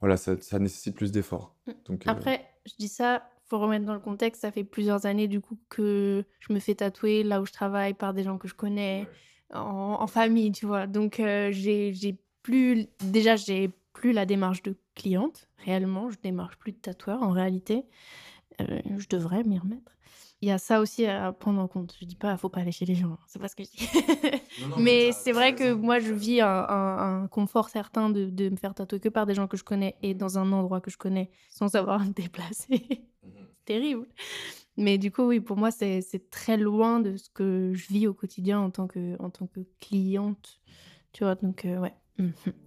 voilà, ça ça nécessite plus d'efforts. Donc heu Après, je dis ça, faut remettre dans le contexte, ça fait plusieurs années du coup que je me fais tatouer là où je travaille par des gens que je connais, en en famille, tu vois? Donc heu, j'ai plus déjà, j'ai plus la démarche de cliente, réellement, je démarche plus de tatoueur en réalité. Heu, je devrais m'y remettre. Il y a ça aussi à prendre en compte. Je dis pas: «Faut pas aller chez les gens», c'est pas ce que je dis. Non, non, mais c'est vrai que moi, je vis un un un confort certain de de me faire tatouer que par des gens que je connais et dans un endroit que je connais, sans avoir à me déplacer. Mh. C'est terrible. Mais du coup, oui, pour moi, c'est c'est très loin de ce que je vis au quotidien en tant que en tant que cliente, tu vois? Donc heu, ouais.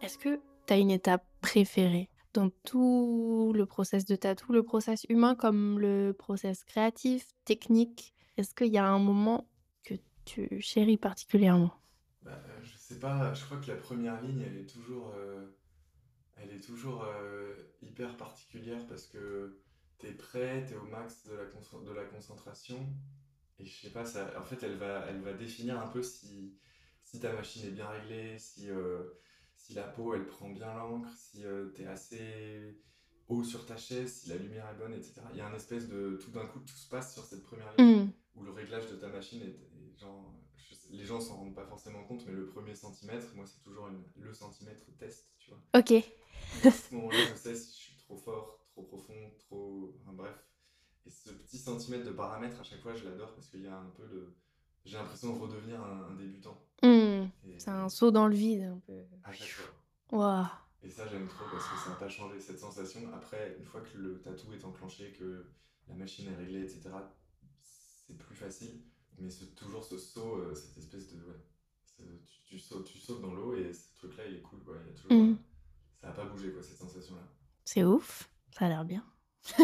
Est-ce que tu as une étape préférée dans tout le process de tatou, le process humain comme le process créatif, technique? Est-ce qu'il y a un moment que tu chéris particulièrement? Bah, je sais pas, je crois que la première ligne, elle est toujours, heu, elle est toujours, heu, hyper particulière parce que tu es prêt, tu es au max de la de la concentration et je sais pas, en fait, elle va elle va définir un peu si si ta machine est bien réglée, si, heu, si la peau, elle prend bien l'encre, si, heu, tu es assez haut sur ta chaise, si la lumière est bonne et cetera. Il y a un espèce de tout d'un coup, tout se passe sur cette première ligne Mmh. où le réglage de ta machine est est genre, je sais les gens s'en rendent pas forcément compte, mais le 1er centimètre, moi, c'est toujours une le centimètre test, tu vois? OK. À ce moment-là, je sais si je suis trop fort, trop profond, trop enfin bref et ce petit centimètre de paramètre, à chaque fois, je l'adore parce qu'il y a un peu de j'ai l'impression de redevenir un un débutant Mmh. et C'est un saut dans le vide un peu. à chaque fois. Waouh! Et ça, j'aime trop parce que ça n'a pas changé cette sensation. Après, une fois que le tatou est enclenché, que la machine est réglée, etc., c'est plus facile. Mais c'est toujours ce saut, euh, cette espèce de. Ouais, tu, tu, sautes, tu sautes dans l'eau et ce truc-là, il est cool. Quoi. Il y a toujours, Mm. Ça n'a pas bougé, quoi, cette sensation-là. C'est ouf, ça a l'air bien.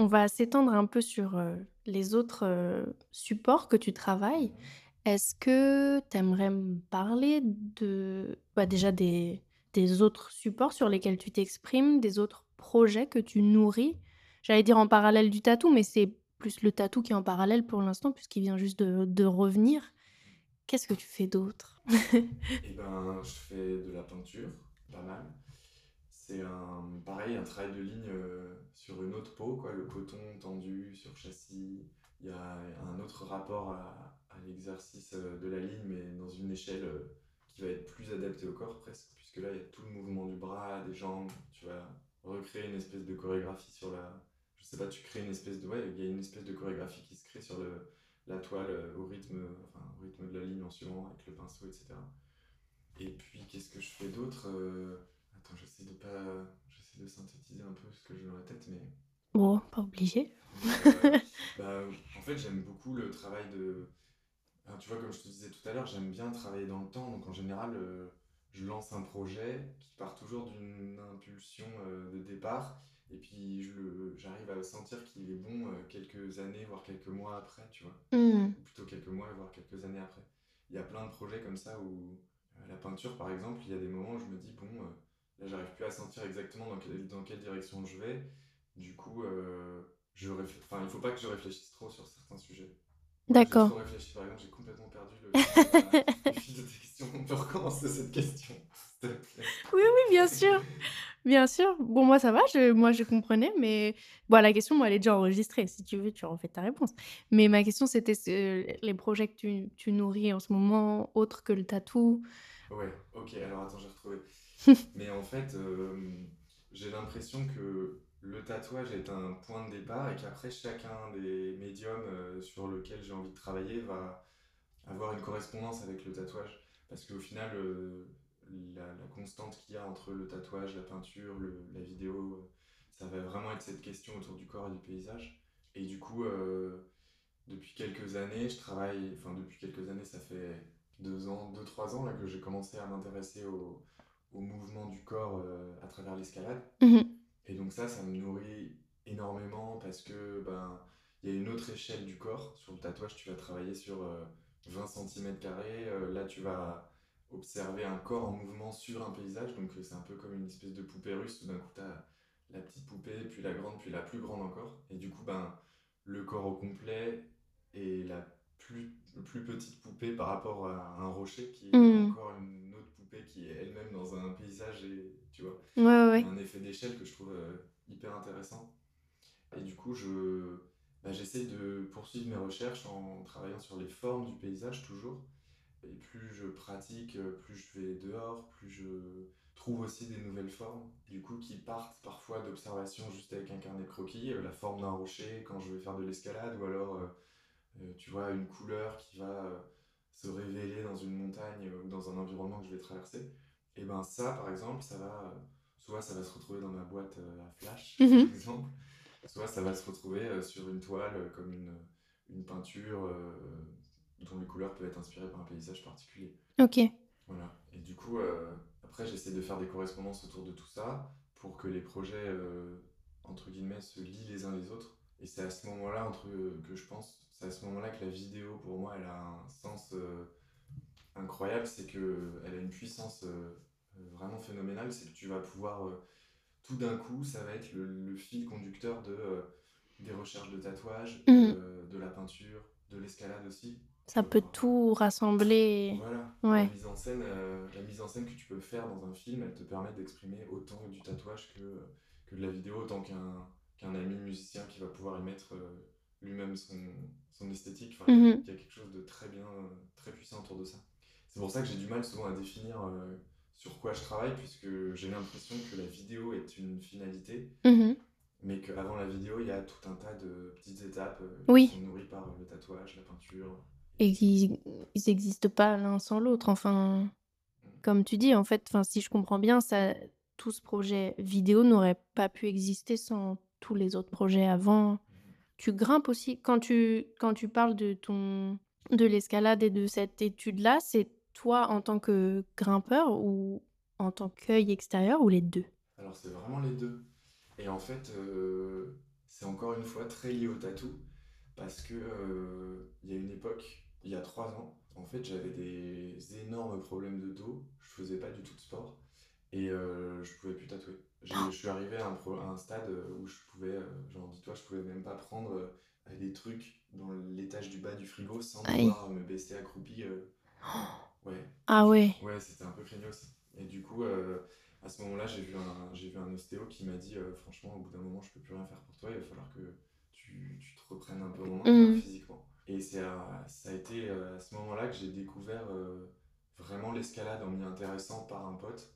On va s'étendre un peu sur euh, les autres euh, supports que tu travailles. Est-ce que tu aimerais me parler de bah, déjà des, autres supports sur lesquels tu t'exprimes, des autres projets que tu nourris? J'allais dire en parallèle du tatou, mais c'est plus le tatou qui est en parallèle pour l'instant, puisqu'il vient juste de, de revenir. Qu'est-ce que tu fais d'autre? Et ben, je fais de la peinture, pas mal. C'est un, pareil, un travail de ligne euh, sur une autre peau, quoi, le coton tendu sur châssis. Il y a un autre rapport à, l'exercice euh, de la ligne, mais dans une échelle euh, qui va être plus adaptée au corps presque, puisque là, il y a tout le mouvement du bras, des jambes. Tu vas recréer une espèce de chorégraphie sur la... Je sais pas, tu crées une espèce de... Ouais, il y a une espèce de chorégraphie qui se crée sur le, la toile au rythme, enfin, au rythme de la ligne en suivant avec le pinceau, etc. Et puis, qu'est-ce que je fais d'autre Attends, j'essaie de pas... J'essaie de synthétiser un peu ce que j'ai dans la tête, mais... Bon, pas obligé. Euh, bah, en fait, j'aime beaucoup le travail de. Alors, tu vois, comme je te disais tout à l'heure, j'aime bien travailler dans le temps. Donc, en général, euh, je lance un projet qui part toujours d'une impulsion euh, de départ. Et puis, j'arrive à sentir qu'il est bon quelques années, voire quelques mois après, tu vois. Ou plutôt quelques mois, voire quelques années après. Il y a plein de projets comme ça où la peinture, par exemple, il y a des moments où je me dis, bon, là, j'arrive plus à sentir exactement dans quelle, dans quelle direction je vais. Du coup, euh, je réfl- enfin, il faut pas que je réfléchisse trop sur certains sujets. D'accord. J'ai réfléchi, par exemple, j'ai complètement perdu le fil de la- le fil de ta question. On peut recommencer cette question, s'il te plaît. Oui, oui, bien sûr. Bien sûr. Bon, moi, ça va, je, moi, je comprenais, mais bon, la question, moi, elle est déjà enregistrée. Si tu veux, tu refais ta réponse. Mais ma question, c'était ce- les projets que tu, tu nourris en ce moment, autres que le tatou. Ouais, ok, alors attends, j'ai retrouvé. Mais en fait, euh, j'ai l'impression que le tatouage est un point de départ et qu'après, chacun des médiums euh, sur lequel j'ai envie de travailler va avoir une correspondance avec le tatouage. Parce qu'au final, euh, la, constante qu'il y a entre le tatouage, la peinture, la vidéo, ça va vraiment être cette question autour du corps et du paysage. Et du coup, depuis quelques années, je travaille, enfin depuis quelques années, ça fait deux ans, deux, trois ans là, que j'ai commencé à m'intéresser au, au mouvement du corps euh, à travers l'escalade. Mhm. Et donc ça, ça me nourrit énormément parce que ben il y a une autre échelle du corps. Sur le tatouage, tu vas travailler sur euh, 20 cm là, tu vas observer un corps en mouvement sur un paysage. Donc euh, c'est un peu comme une espèce de poupée russe. Tout d'un coup, tu as la petite poupée, puis la grande, puis la plus grande encore. Et du coup, ben, le corps au complet et la plus, plus petite poupée par rapport à un rocher qui est Mhm. encore une poupée qui est elle-même dans un paysage et tu vois Ouais, ouais, ouais. un effet d'échelle que je trouve euh, hyper intéressant. Et du coup, je, bah, j'essaie de poursuivre mes recherches en travaillant sur les formes du paysage toujours. Et plus je pratique, euh, plus je vais dehors, plus je trouve aussi des nouvelles formes, du coup, qui partent parfois d'observations juste avec un carnet de croquis, euh, la forme d'un rocher quand je vais faire de l'escalade, ou alors, euh, tu vois, une couleur qui va se révéler dans une montagne euh, ou dans un environnement que je vais traverser. Et ben ça, par exemple, ça va, euh, soit ça va se retrouver dans ma boîte euh, à flash, Mhm. par exemple, soit ça va se retrouver sur une toile comme une, une peinture euh, dont les couleurs peuvent être inspirées par un paysage particulier. Ok. Voilà. Et du coup, euh, après, j'essaie de faire des correspondances autour de tout ça pour que les projets, euh, entre guillemets, se lient les uns les autres. Et c'est à ce moment-là, entre, que je pense, c'est à ce moment-là que la vidéo, pour moi, elle a un sens euh, incroyable. C'est qu'elle a une puissance euh, euh, vraiment phénoménale. C'est que tu vas pouvoir, euh, tout d'un coup, ça va être le, le fil conducteur de, euh, des recherches de tatouage, Mhm. de, la peinture, de l'escalade aussi. Ça peut tout rassembler. Voilà. Ouais. La mise en scène, euh, la mise en scène que tu peux faire dans un film, elle te permet d'exprimer autant du tatouage que, que de la vidéo, autant qu'un qu'un ami musicien qui va pouvoir y mettre euh, lui-même son, son esthétique. Enfin, il y a- il y a quelque chose de très bien, euh, très puissant autour de ça. C'est pour ça que j'ai du mal souvent à définir euh, sur quoi je travaille, puisque j'ai l'impression que la vidéo est une finalité, Mhm. mais qu'avant la vidéo, il y a tout un tas de petites étapes euh, Oui. qui sont nourries par le tatouage, la peinture. Et qu'ils ils existent pas l'un sans l'autre. Enfin, comme tu dis, en fait, enfin, si je comprends bien, ça, tout ce projet vidéo n'aurait pas pu exister sans tous les autres projets avant. Tu grimpes aussi quand tu quand tu parles de ton de l'escalade et de cette étude-là, c'est toi en tant que grimpeur ou en tant qu'œil extérieur ou les deux? Alors c'est vraiment les deux. Et en fait, euh, c'est encore une fois très lié au tatou parce que euh, il y a une époque, il y a trois ans, en fait, j'avais des énormes problèmes de dos. Je faisais pas du tout de sport et euh, je pouvais plus tatouer. Je suis arrivé à un, pro- à un stade où je pouvais, euh, genre dis-toi, je pouvais même pas prendre euh, des trucs dans l'étage du bas du frigo sans Aïe. devoir me baisser accroupi. euh. Ouais, Ah ouais. Ouais, c'était un peu craignos. Et du coup, euh, à ce moment-là, j'ai vu un, j'ai vu un ostéo qui m'a dit euh, franchement, au bout d'un moment, je peux plus rien faire pour toi, il va falloir que tu, tu te reprennes un peu en main quoi, Mhm. physiquement. Et c'est à- ça a été euh, à ce moment-là que j'ai découvert euh, vraiment l'escalade en m'y intéressant par un pote.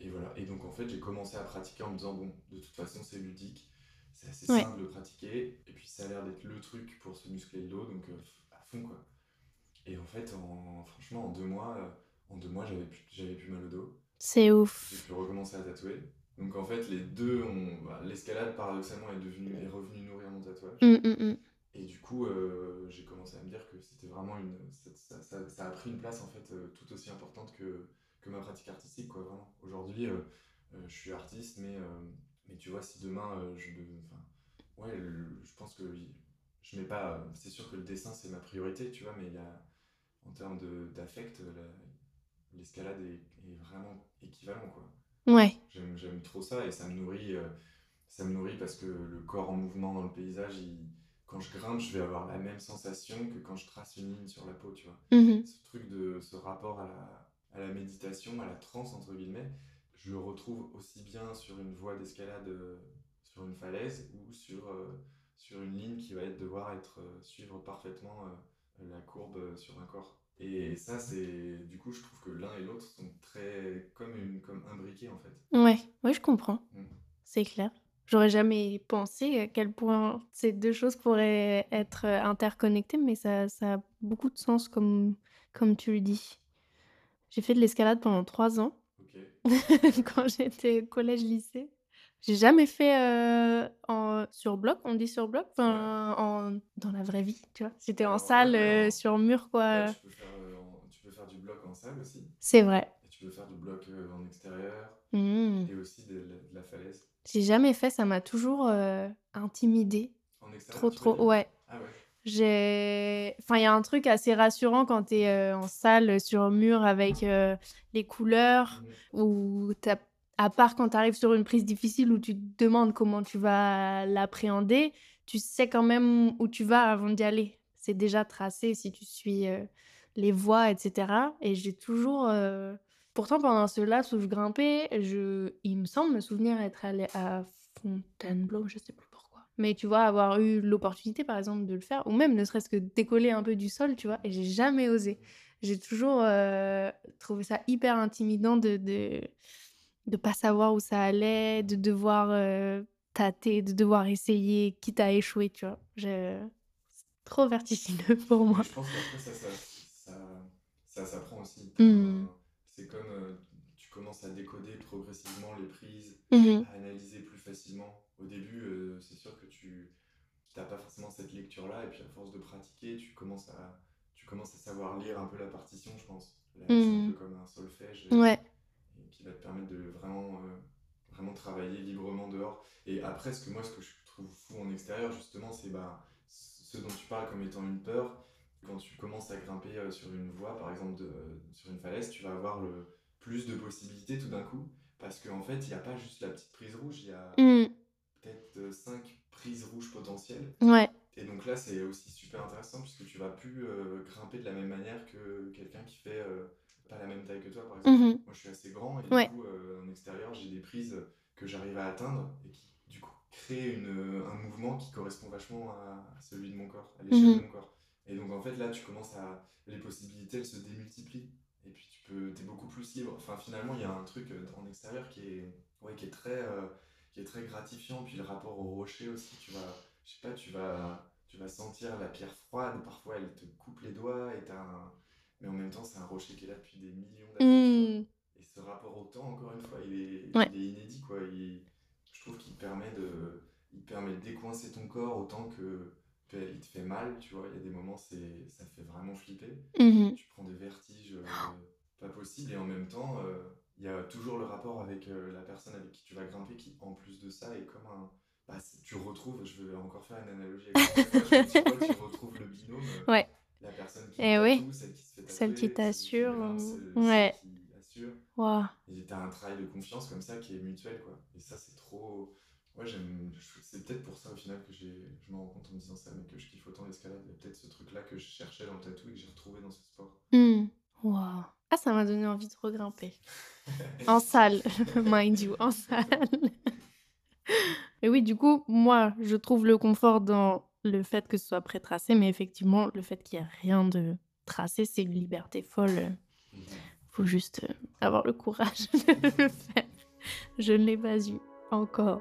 Et voilà. Et donc, en fait, j'ai commencé à pratiquer en me disant bon, de toute façon, c'est ludique, c'est assez Ouais. simple de pratiquer, et puis ça a l'air d'être le truc pour se muscler le dos, donc euh, à fond quoi. Et en fait, en, franchement, en deux mois, euh, en deux mois, j'avais plus, j'avais plus mal au dos. C'est J'ai ouf. pu recommencer à tatouer. Donc en fait, les deux ont. bah, L'escalade, paradoxalement, est, devenue, est revenue nourrir mon tatouage. Hum, hum, hum. Et du coup, euh, j'ai commencé à me dire que c'était vraiment une. Ça, ça- a pris une place en fait tout aussi importante que, que ma pratique artistique, quoi, vraiment. Aujourd'hui, euh, euh, je suis artiste, mais, euh, mais tu vois, si demain je. ouais, le- je pense que je mets pas. C'est sûr que le dessin, c'est ma priorité, tu vois, mais il y a. En termes d'affect, la- l'escalade est, est vraiment équivalent, quoi. Ouais. J'aime, trop ça et ça me nourrit. ça me nourrit parce que le corps en mouvement dans le paysage, il- quand je grimpe, je vais avoir la même sensation que quand je trace une ligne sur la peau, tu vois. Mhm. Ce truc de ce rapport à la, à la méditation, à la transe, entre guillemets, je retrouve aussi bien sur une voie d'escalade euh, sur une falaise ou sur, euh, sur une ligne qui va être, devoir être, euh, suivre parfaitement la courbe sur un corps. Et ça, c'est. Du coup, je trouve que l'un et l'autre sont très. comme, une, comme imbriqués, en fait. Ouais, ouais, je comprends. Mm. C'est clair. J'aurais jamais pensé à quel point ces deux choses pourraient être interconnectées, mais ça, ça a beaucoup de sens comme, comme tu le dis. J'ai fait de l'escalade pendant trois ans quand j'étais collège-lycée. J'ai jamais fait euh, en, sur bloc, on dit sur bloc, enfin, en, dans la vraie vie, tu vois. C'était en salle, euh, sur mur, quoi. Là, tu, peux faire, euh, en- tu peux faire du bloc en salle aussi. C'est vrai. Et tu peux faire du bloc en extérieur. Mhm. Et aussi de, la- de la falaise. J'ai jamais fait, ça m'a toujours intimidée. En extérieur. Trop, trop, ouais. Ah ouais. J'ai... Enfin, il y a un truc assez rassurant quand tu es en salle sur mur avec euh, les couleurs, Mhm. ou à part quand tu arrives sur une prise difficile où tu te demandes comment tu vas l'appréhender, tu sais quand même où tu vas avant d'y aller. C'est déjà tracé si tu suis euh, les voies, etc. Et j'ai toujours... euh, Pourtant, pendant ce laps où je grimpais, je... il me semble me souvenir être allée à Fontainebleau, je sais plus. Mais tu vois, avoir eu l'opportunité, par exemple, de le faire, ou même ne serait-ce que décoller un peu du sol, tu vois, et j'ai jamais osé. J'ai toujours euh, trouvé ça hyper intimidant de, de de pas savoir où ça allait, de devoir euh, tâter, de devoir essayer, quitte à échouer, tu vois. Je... C'est trop vertigineux pour moi. Je pense qu'après, ça, ça, ça, ça s'apprend aussi. Enfin, C'est comme euh, commences à décoder progressivement les prises, Mhm. à analyser plus facilement. Au début, euh, c'est sûr que tu n'as pas forcément cette lecture-là, et puis à force de pratiquer, tu commences à, tu commences à savoir lire un peu la partition, je pense. C'est un Mhm. peu comme un solfège. et- Ouais. et qui va te permettre de vraiment, euh, vraiment travailler librement dehors. Et après, ce que moi, ce que je trouve fou en extérieur, justement, c'est bah, ce dont tu parles comme étant une peur. Quand tu commences à grimper euh, sur une voie, par exemple, de, sur une falaise, tu vas avoir le, plus de possibilités tout d'un coup. Parce qu'en fait, il n'y a pas juste la petite prise rouge, il y a Mhm. peut-être 5 prises rouges potentielles. Ouais. Et donc là, c'est aussi super intéressant puisque tu vas plus euh, grimper de la même manière que quelqu'un qui fait euh, pas la même taille que toi, par exemple. Mhm. Moi, je suis assez grand et Ouais. du coup, euh, en extérieur, j'ai des prises que j'arrive à atteindre et qui, du coup, créent une, euh, un mouvement qui correspond vachement à, à celui de mon corps, à l'échelle Mhm. de mon corps. Et donc, en fait, là, tu commences à. Les possibilités, elles se démultiplient. Et puis, tu peux, es beaucoup plus libre. Enfin, finalement, il y a un truc euh, en extérieur qui est, ouais, qui est très. euh, qui est très gratifiant. Puis le rapport au rocher aussi, tu vas, je sais pas, tu vas, tu vas sentir la pierre froide. Parfois, elle te coupe les doigts et t'as un- mais en même temps, c'est un rocher qui est là depuis des millions d'années. Hmm. Et ce rapport au temps, encore une fois, il est, Ouais. il est inédit, quoi. Il- je trouve qu'il permet de, il permet de décoincer ton corps autant que il te fait mal, tu vois. Il y a des moments, c'est, ça fait vraiment flipper. Mhm. Tu prends des vertiges euh, pas possibles et en même temps, euh, il y a toujours le rapport avec euh, la personne avec qui tu vas grimper qui, en plus de ça, est comme un... bah, tu retrouves, je vais encore faire une analogie avec mais tu, vois, tu retrouves le binôme, Ouais. la personne qui Eh oui. tatoue, celle qui se fait Celle qui celle t'assure, celle- celle ouais. qui assure. Waouh. Et t'as un travail de confiance comme ça qui est mutuel, quoi. Et ça, c'est trop. Ouais, j'aime. C'est peut-être pour ça au final que j'ai. Je me rends compte en me disant ça, mais que je kiffe autant l'escalade. Il y a peut-être ce truc-là que je cherchais dans le tatou et que j'ai retrouvé dans ce sport. Waouh. Ah, ça m'a donné envie de regrimper. En salle, mind you, en salle. Et oui, du coup, moi, je trouve le confort dans le fait que ce soit pré-tracé, mais effectivement, le fait qu'il n'y ait rien de tracé, c'est une liberté folle. Faut juste euh, avoir le courage de le faire. Je ne l'ai pas eu encore.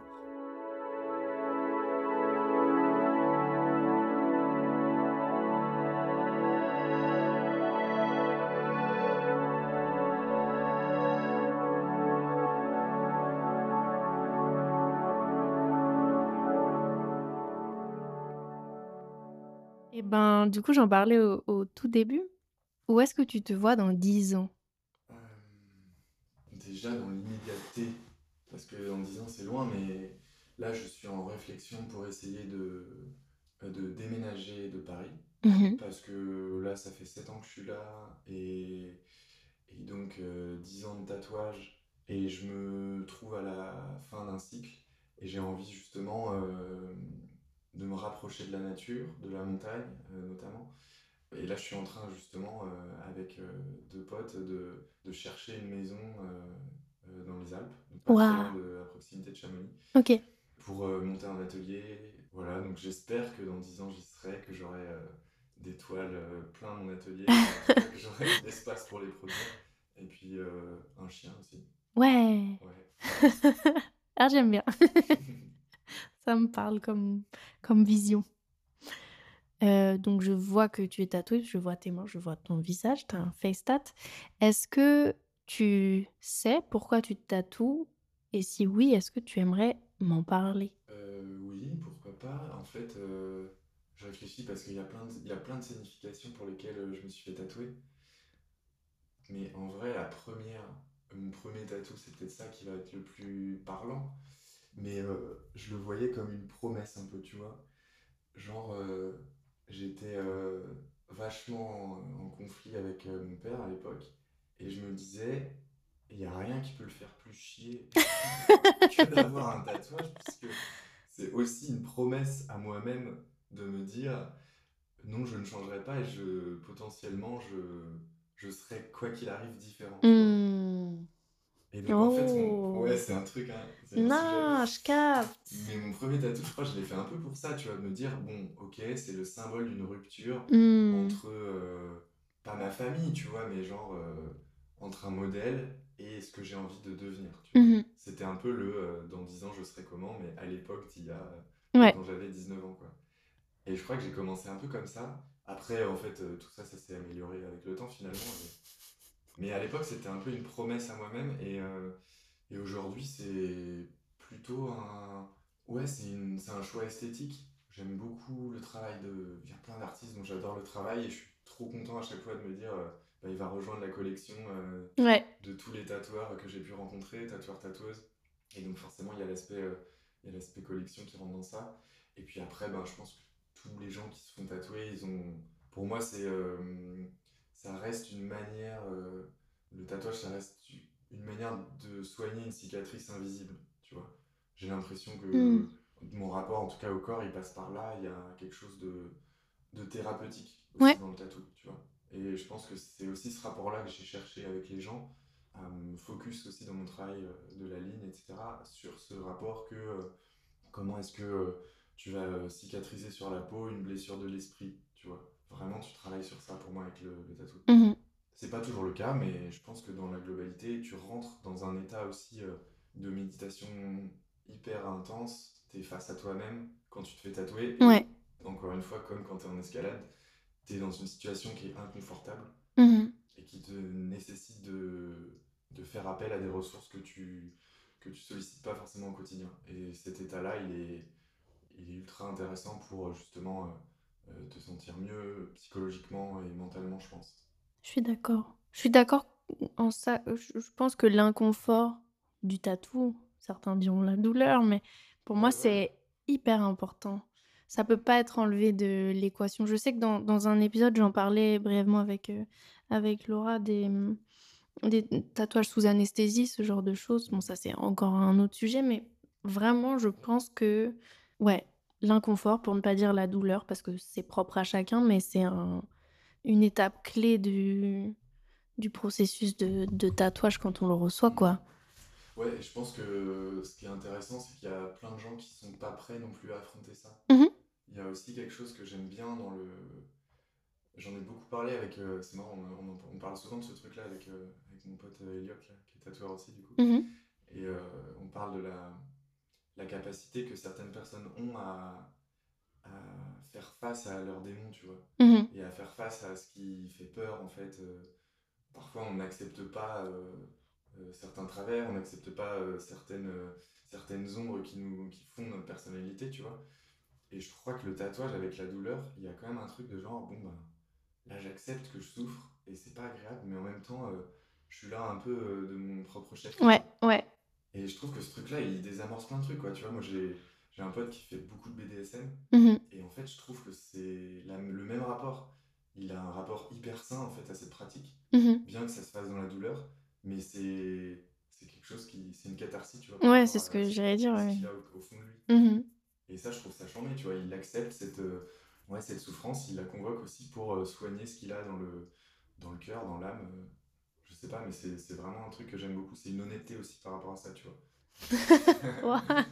Ben, du coup, j'en parlais au, au tout début. Où est-ce que tu te vois dans 10 ans? Euh, déjà dans l'immédiateté, parce que en 10 ans c'est loin, mais là je suis en réflexion pour essayer de, de déménager de Paris. Mhm. Parce que là, ça fait 7 ans que je suis là et, et donc euh, 10 ans de tatouage et je me trouve à la fin d'un cycle et j'ai envie justement euh, de me rapprocher de la nature, de la montagne euh, notamment. Et là, je suis en train justement euh, avec euh, deux potes de, de chercher une maison dans les Alpes, donc de, à proximité de Chamonix pour monter un atelier. Voilà, donc j'espère que dans 10 ans j'y serai, que j'aurai des toiles plein mon atelier, que j'aurai de l'espace pour les produire. Et puis un chien aussi. Ouais. Ouais. ah, j'aime bien. Ça me parle comme, comme vision. Euh, donc, je vois que tu es tatoué, je vois tes mains, je vois ton visage, tu as un face tat. Est-ce que tu sais pourquoi tu te tatoues? Et si oui, est-ce que tu aimerais m'en parler? Euh, oui, pourquoi pas. En fait, euh, je réfléchis parce qu'il y a plein de, y a plein de significations pour lesquelles je me suis fait tatouer. Mais en vrai, la première, mon premier tatou, c'est peut-être ça qui va être le plus parlant. Mais euh, je le voyais comme une promesse un peu, tu vois. Genre, euh, j'étais euh, vachement en, conflit avec mon père à l'époque. Et je me disais, il n'y a rien qui peut le faire plus chier que d'avoir un tatouage, puisque c'est aussi une promesse à moi-même de me dire non, je ne changerai pas et je potentiellement je, je serai quoi qu'il arrive différent. Et donc en fait, Oh. mon- ouais, c'est un truc, hein, Non, je capte. Mais mon premier tatou, je crois, je l'ai fait un peu pour ça, tu vois, de me dire bon, ok, c'est le symbole d'une rupture Hmm. entre euh, pas ma famille, tu vois, mais genre euh, entre un modèle et ce que j'ai envie de devenir. Mhm. C'était un peu le euh, dans 10 ans je serai comment, mais à l'époque d'il y a Ouais. quand j'avais 19 ans quoi. Et je crois que j'ai commencé un peu comme ça. Après en fait tout ça ça s'est amélioré avec le temps finalement. Mais, mais à l'époque c'était un peu une promesse à moi-même et, euh, et aujourd'hui c'est plutôt un ouais c'est une- c'est un choix esthétique. J'aime beaucoup le travail de il y a plein d'artistes dont j'adore le travail et je suis trop content à chaque fois de me dire euh, bah, il va rejoindre la collection euh, Ouais. de tous les tatoueurs que j'ai pu rencontrer, tatoueurs, tatoueuses. Et donc forcément, il y a l'aspect il y a l'aspect collection qui rentre dans ça. Et puis après, ben, je pense que tous les gens qui se font tatouer, ils ont... Pour moi, c'est ça reste une manière... euh, le tatouage, ça reste une manière de soigner une cicatrice invisible, tu vois. J'ai l'impression que Mm. mon rapport, en tout cas au corps, il passe par là. Il y a quelque chose de, de thérapeutique aussi Ouais. dans le tatou, tu vois. Et je pense que c'est aussi ce rapport-là que j'ai cherché avec les gens, à me focus aussi dans mon travail euh, de la ligne, etc., sur ce rapport que euh, comment est-ce que euh, tu vas cicatriser sur la peau une blessure de l'esprit, tu vois. Vraiment, tu travailles sur ça pour moi avec le, le tatou. Mhm. C'est pas toujours le cas, mais je pense que dans la globalité, tu rentres dans un état aussi euh, de méditation hyper intense. Tu es face à toi-même quand tu te fais tatouer. Ouais. Encore une fois, comme quand tu es en escalade, tu es dans une situation qui est inconfortable. Mhm. et qui te nécessite de, de faire appel à des ressources que tu que tu sollicites pas forcément au quotidien. Et cet état-là, il est, il est ultra intéressant pour justement euh, te sentir mieux psychologiquement et mentalement, je pense. Je suis d'accord. Je suis d'accord en ça. Je je pense que l'inconfort du tatou, certains diront la douleur, mais pour moi, Ouais, c'est hyper important. Ça peut pas être enlevé de l'équation. Je sais que dans, dans un épisode, j'en parlais brièvement avec, euh, avec Laura des, hum, des tatouages sous anesthésie, ce genre de choses. Bon, ça, c'est encore un autre sujet, mais vraiment, je pense que, ouais, l'inconfort, pour ne pas dire la douleur, parce que c'est propre à chacun, mais c'est un, une étape clé du, du processus de, de tatouage quand on le reçoit, quoi. Ouais, je pense que ce qui est intéressant, c'est qu'il y a plein de gens qui sont pas prêts non plus à affronter ça. Mhm. Il y a aussi quelque chose que j'aime bien dans le. J'en ai beaucoup parlé avec. euh, c'est marrant, on, on- on parle souvent de ce truc-là avec, euh, avec mon pote euh, Elliot, là, qui est tatoueur aussi, du coup. Mhm. Et euh, on parle de la, la capacité que certaines personnes ont à, à faire face à leurs démons, tu vois. Mhm. Et à faire face à ce qui fait peur, en fait. Euh, parfois, on n'accepte pas euh, euh, certains travers, on n'accepte pas euh, certaines, certaines ombres qui, nous, qui font notre personnalité, tu vois. Et je crois que le tatouage avec la douleur, il y a quand même un truc de genre, bon, bah, là, j'accepte que je souffre et c'est pas agréable, mais en même temps, je suis là un peu de mon propre chef. Ouais, ouais. Et je trouve que ce truc-là, il désamorce plein de trucs, quoi. Tu vois, moi, j'ai j'ai un pote qui fait beaucoup de BDSM. Mhm. Et en fait, je trouve que c'est la- le même rapport. Il a un rapport hyper sain, en fait, à cette pratique. Mhm. Bien que ça se fasse dans la douleur. Mais c'est c'est quelque chose qui... C'est une catharsis, tu vois. Ouais, c'est ce que j'allais dire, ouais. qu'il a au, au fond de lui. Mhm. Et ça, je trouve ça charmé, tu vois. Il accepte cette, euh, ouais, cette souffrance. Il la convoque aussi pour euh, soigner ce qu'il a dans le, dans le cœur, dans l'âme. euh, je sais pas, mais c'est vraiment un truc que j'aime beaucoup. C'est une honnêteté aussi par rapport à ça, tu vois.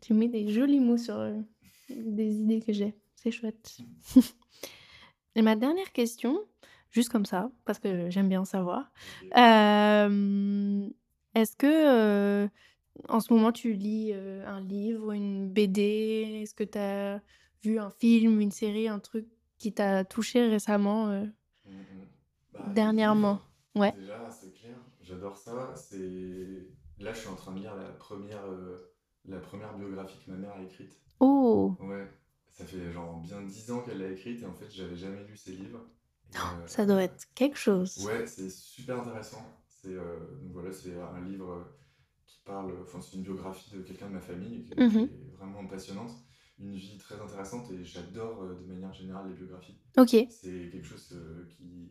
Tu mets des jolis mots sur euh, des idées que j'ai. C'est chouette. Et ma dernière question, juste comme ça, parce que j'aime bien savoir. Euh, Est-ce que euh, en ce moment tu lis un livre, une BD? Est-ce que tu as vu un film, une série, un truc qui t'a touché récemment euh, Mm, mm. Bah, les dernièrement? Ouais. Déjà, c'est clair, j'adore ça. C'est là, je suis en train de lire la première, euh, la première biographie que ma mère a écrite. Oh, Ouais, ça fait genre bien dix ans qu'elle l'a écrite et en fait, j'avais jamais lu ses livres. Et, euh, ça doit être quelque chose. Ouais, c'est super intéressant. C'est euh, donc voilà, c'est un livre qui parle, enfin c'est une biographie de quelqu'un de ma famille qui, qui Mhm. est vraiment passionnante, une vie très intéressante et j'adore euh, de manière générale les biographies. Ok. C'est quelque chose euh, qui,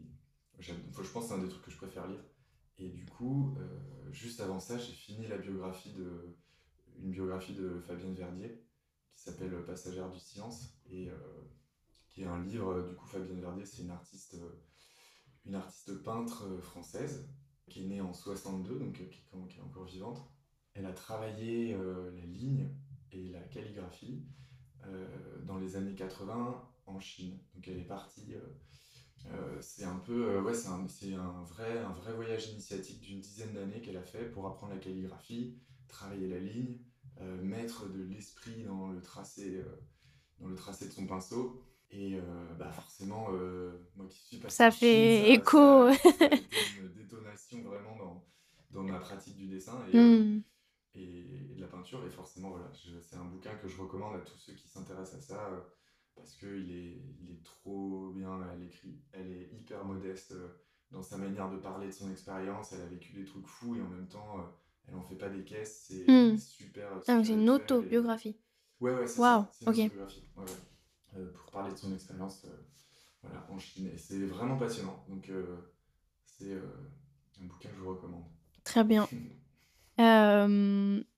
je pense, que c'est un des trucs que je préfère lire. Et du coup, euh, juste avant ça, j'ai fini la biographie de, une biographie de Fabienne Verdier qui s'appelle Passagère du silence et euh, qui est un livre. Du coup, Fabienne Verdier, c'est une artiste, euh, une artiste peintre française qui est née en 62, donc qui, est, encore vivante. Elle a travaillé la ligne et la calligraphie dans les années 80 en Chine. Donc elle est partie. Euh, c'est un peu, euh, ouais, c'est un, c'est un vrai, un vrai voyage initiatique d'une dizaine d'années qu'elle a fait pour apprendre la calligraphie, travailler la ligne, euh, mettre de l'esprit dans le tracé, dans le tracé de son pinceau. Et bah forcément, moi qui suis passé Ça Chine, fait ça- écho. ça- une détonation vraiment dans, dans ma pratique du dessin et, Hmm. et, et de la peinture. Et forcément, voilà, c'est un bouquin que je recommande à tous ceux qui s'intéressent à ça parce qu'il est, il est trop bien à l'écrit. Elle est hyper modeste euh, dans sa manière de parler de son expérience. Elle a vécu des trucs fous et en même temps, euh, elle en fait pas des caisses. C'est Hmm. super. Ah, super c'est une actuel et- autobiographie. Ouais, ouais, c'est ça. C'est une autobiographie. Ouais, ouais. Euh, pour parler de son expérience euh, voilà, en Chine. C'est vraiment passionnant. Donc, euh, c'est un bouquin que je vous recommande. Très bien.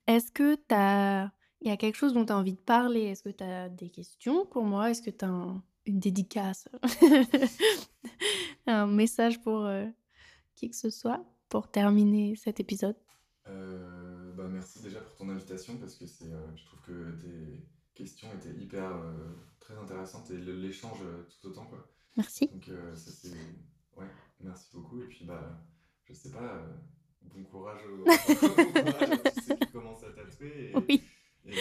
Est-ce que tu as... Il y a quelque chose dont tu as envie de parler? Est-ce que tu as des questions pour moi? Est-ce que tu as une dédicace? Un message pour euh, qui que ce soit pour terminer cet épisode? Euh, bah, merci déjà pour ton invitation parce que c'est, euh, je trouve que tes questions étaient hyper très intéressantes et l'échange tout autant quoi. Merci. Donc ça c'est ouais, merci beaucoup et puis bah je sais pas, bon courage, bon courage à tous ceux qui commencent à tatouer et, Oui. Et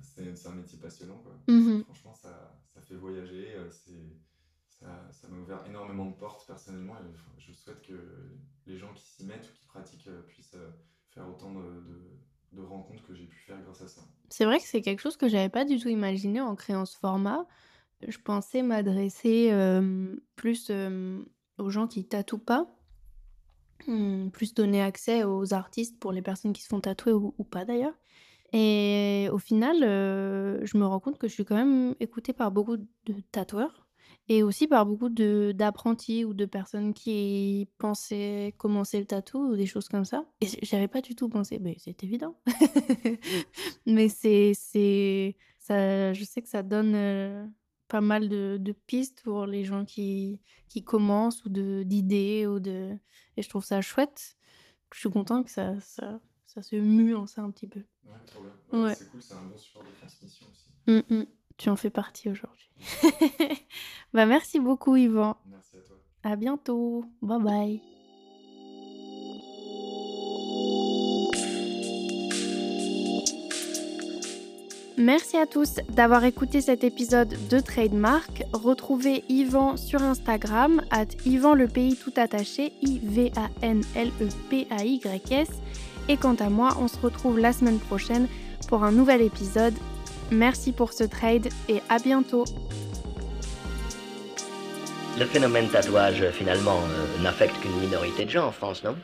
c'est, c'est un métier passionnant quoi. Mhm. Franchement ça, ça fait voyager, euh, c'est ça, m'a ouvert énormément de portes personnellement et je souhaite que les gens qui s'y mettent ou qui pratiquent euh, puissent euh, faire autant de, de- de rencontres que j'ai pu faire grâce à ça. C'est vrai que c'est quelque chose que j'avais pas du tout imaginé en créant ce format. Je pensais m'adresser euh, plus euh, aux gens qui tatouent pas, Hmm, plus donner accès aux artistes pour les personnes qui se font tatouer ou, ou pas d'ailleurs. Et au final, euh, je me rends compte que je suis quand même écoutée par beaucoup de tatoueurs et aussi par beaucoup de d'apprentis ou de personnes qui pensaient commencer le tatou ou des choses comme ça. Et j'avais pas du tout pensé, mais c'est évident. Mais c'est c'est ça, je sais que ça donne euh, pas mal de, de pistes pour les gens qui qui commencent ou de d'idées ou de et je trouve ça chouette. Je suis contente que ça ça ça se mue en ça un petit peu. Ouais. C'est cool, c'est un bon support de transmission aussi. Mm, mm. Tu en fais partie aujourd'hui. Bah merci beaucoup Yvan. Merci à toi. À bientôt. Bye bye. Merci à tous d'avoir écouté cet épisode de Trademark. Retrouvez Yvan sur Instagram, at Yvan le pays tout attaché, I-V-A-N-L-E-P-A-Y-S. Et quant à moi, on se retrouve la semaine prochaine pour un nouvel épisode. Merci pour ce trade et à bientôt. Le phénomène tatouage, finalement, euh, n'affecte qu'une minorité de gens en France, non?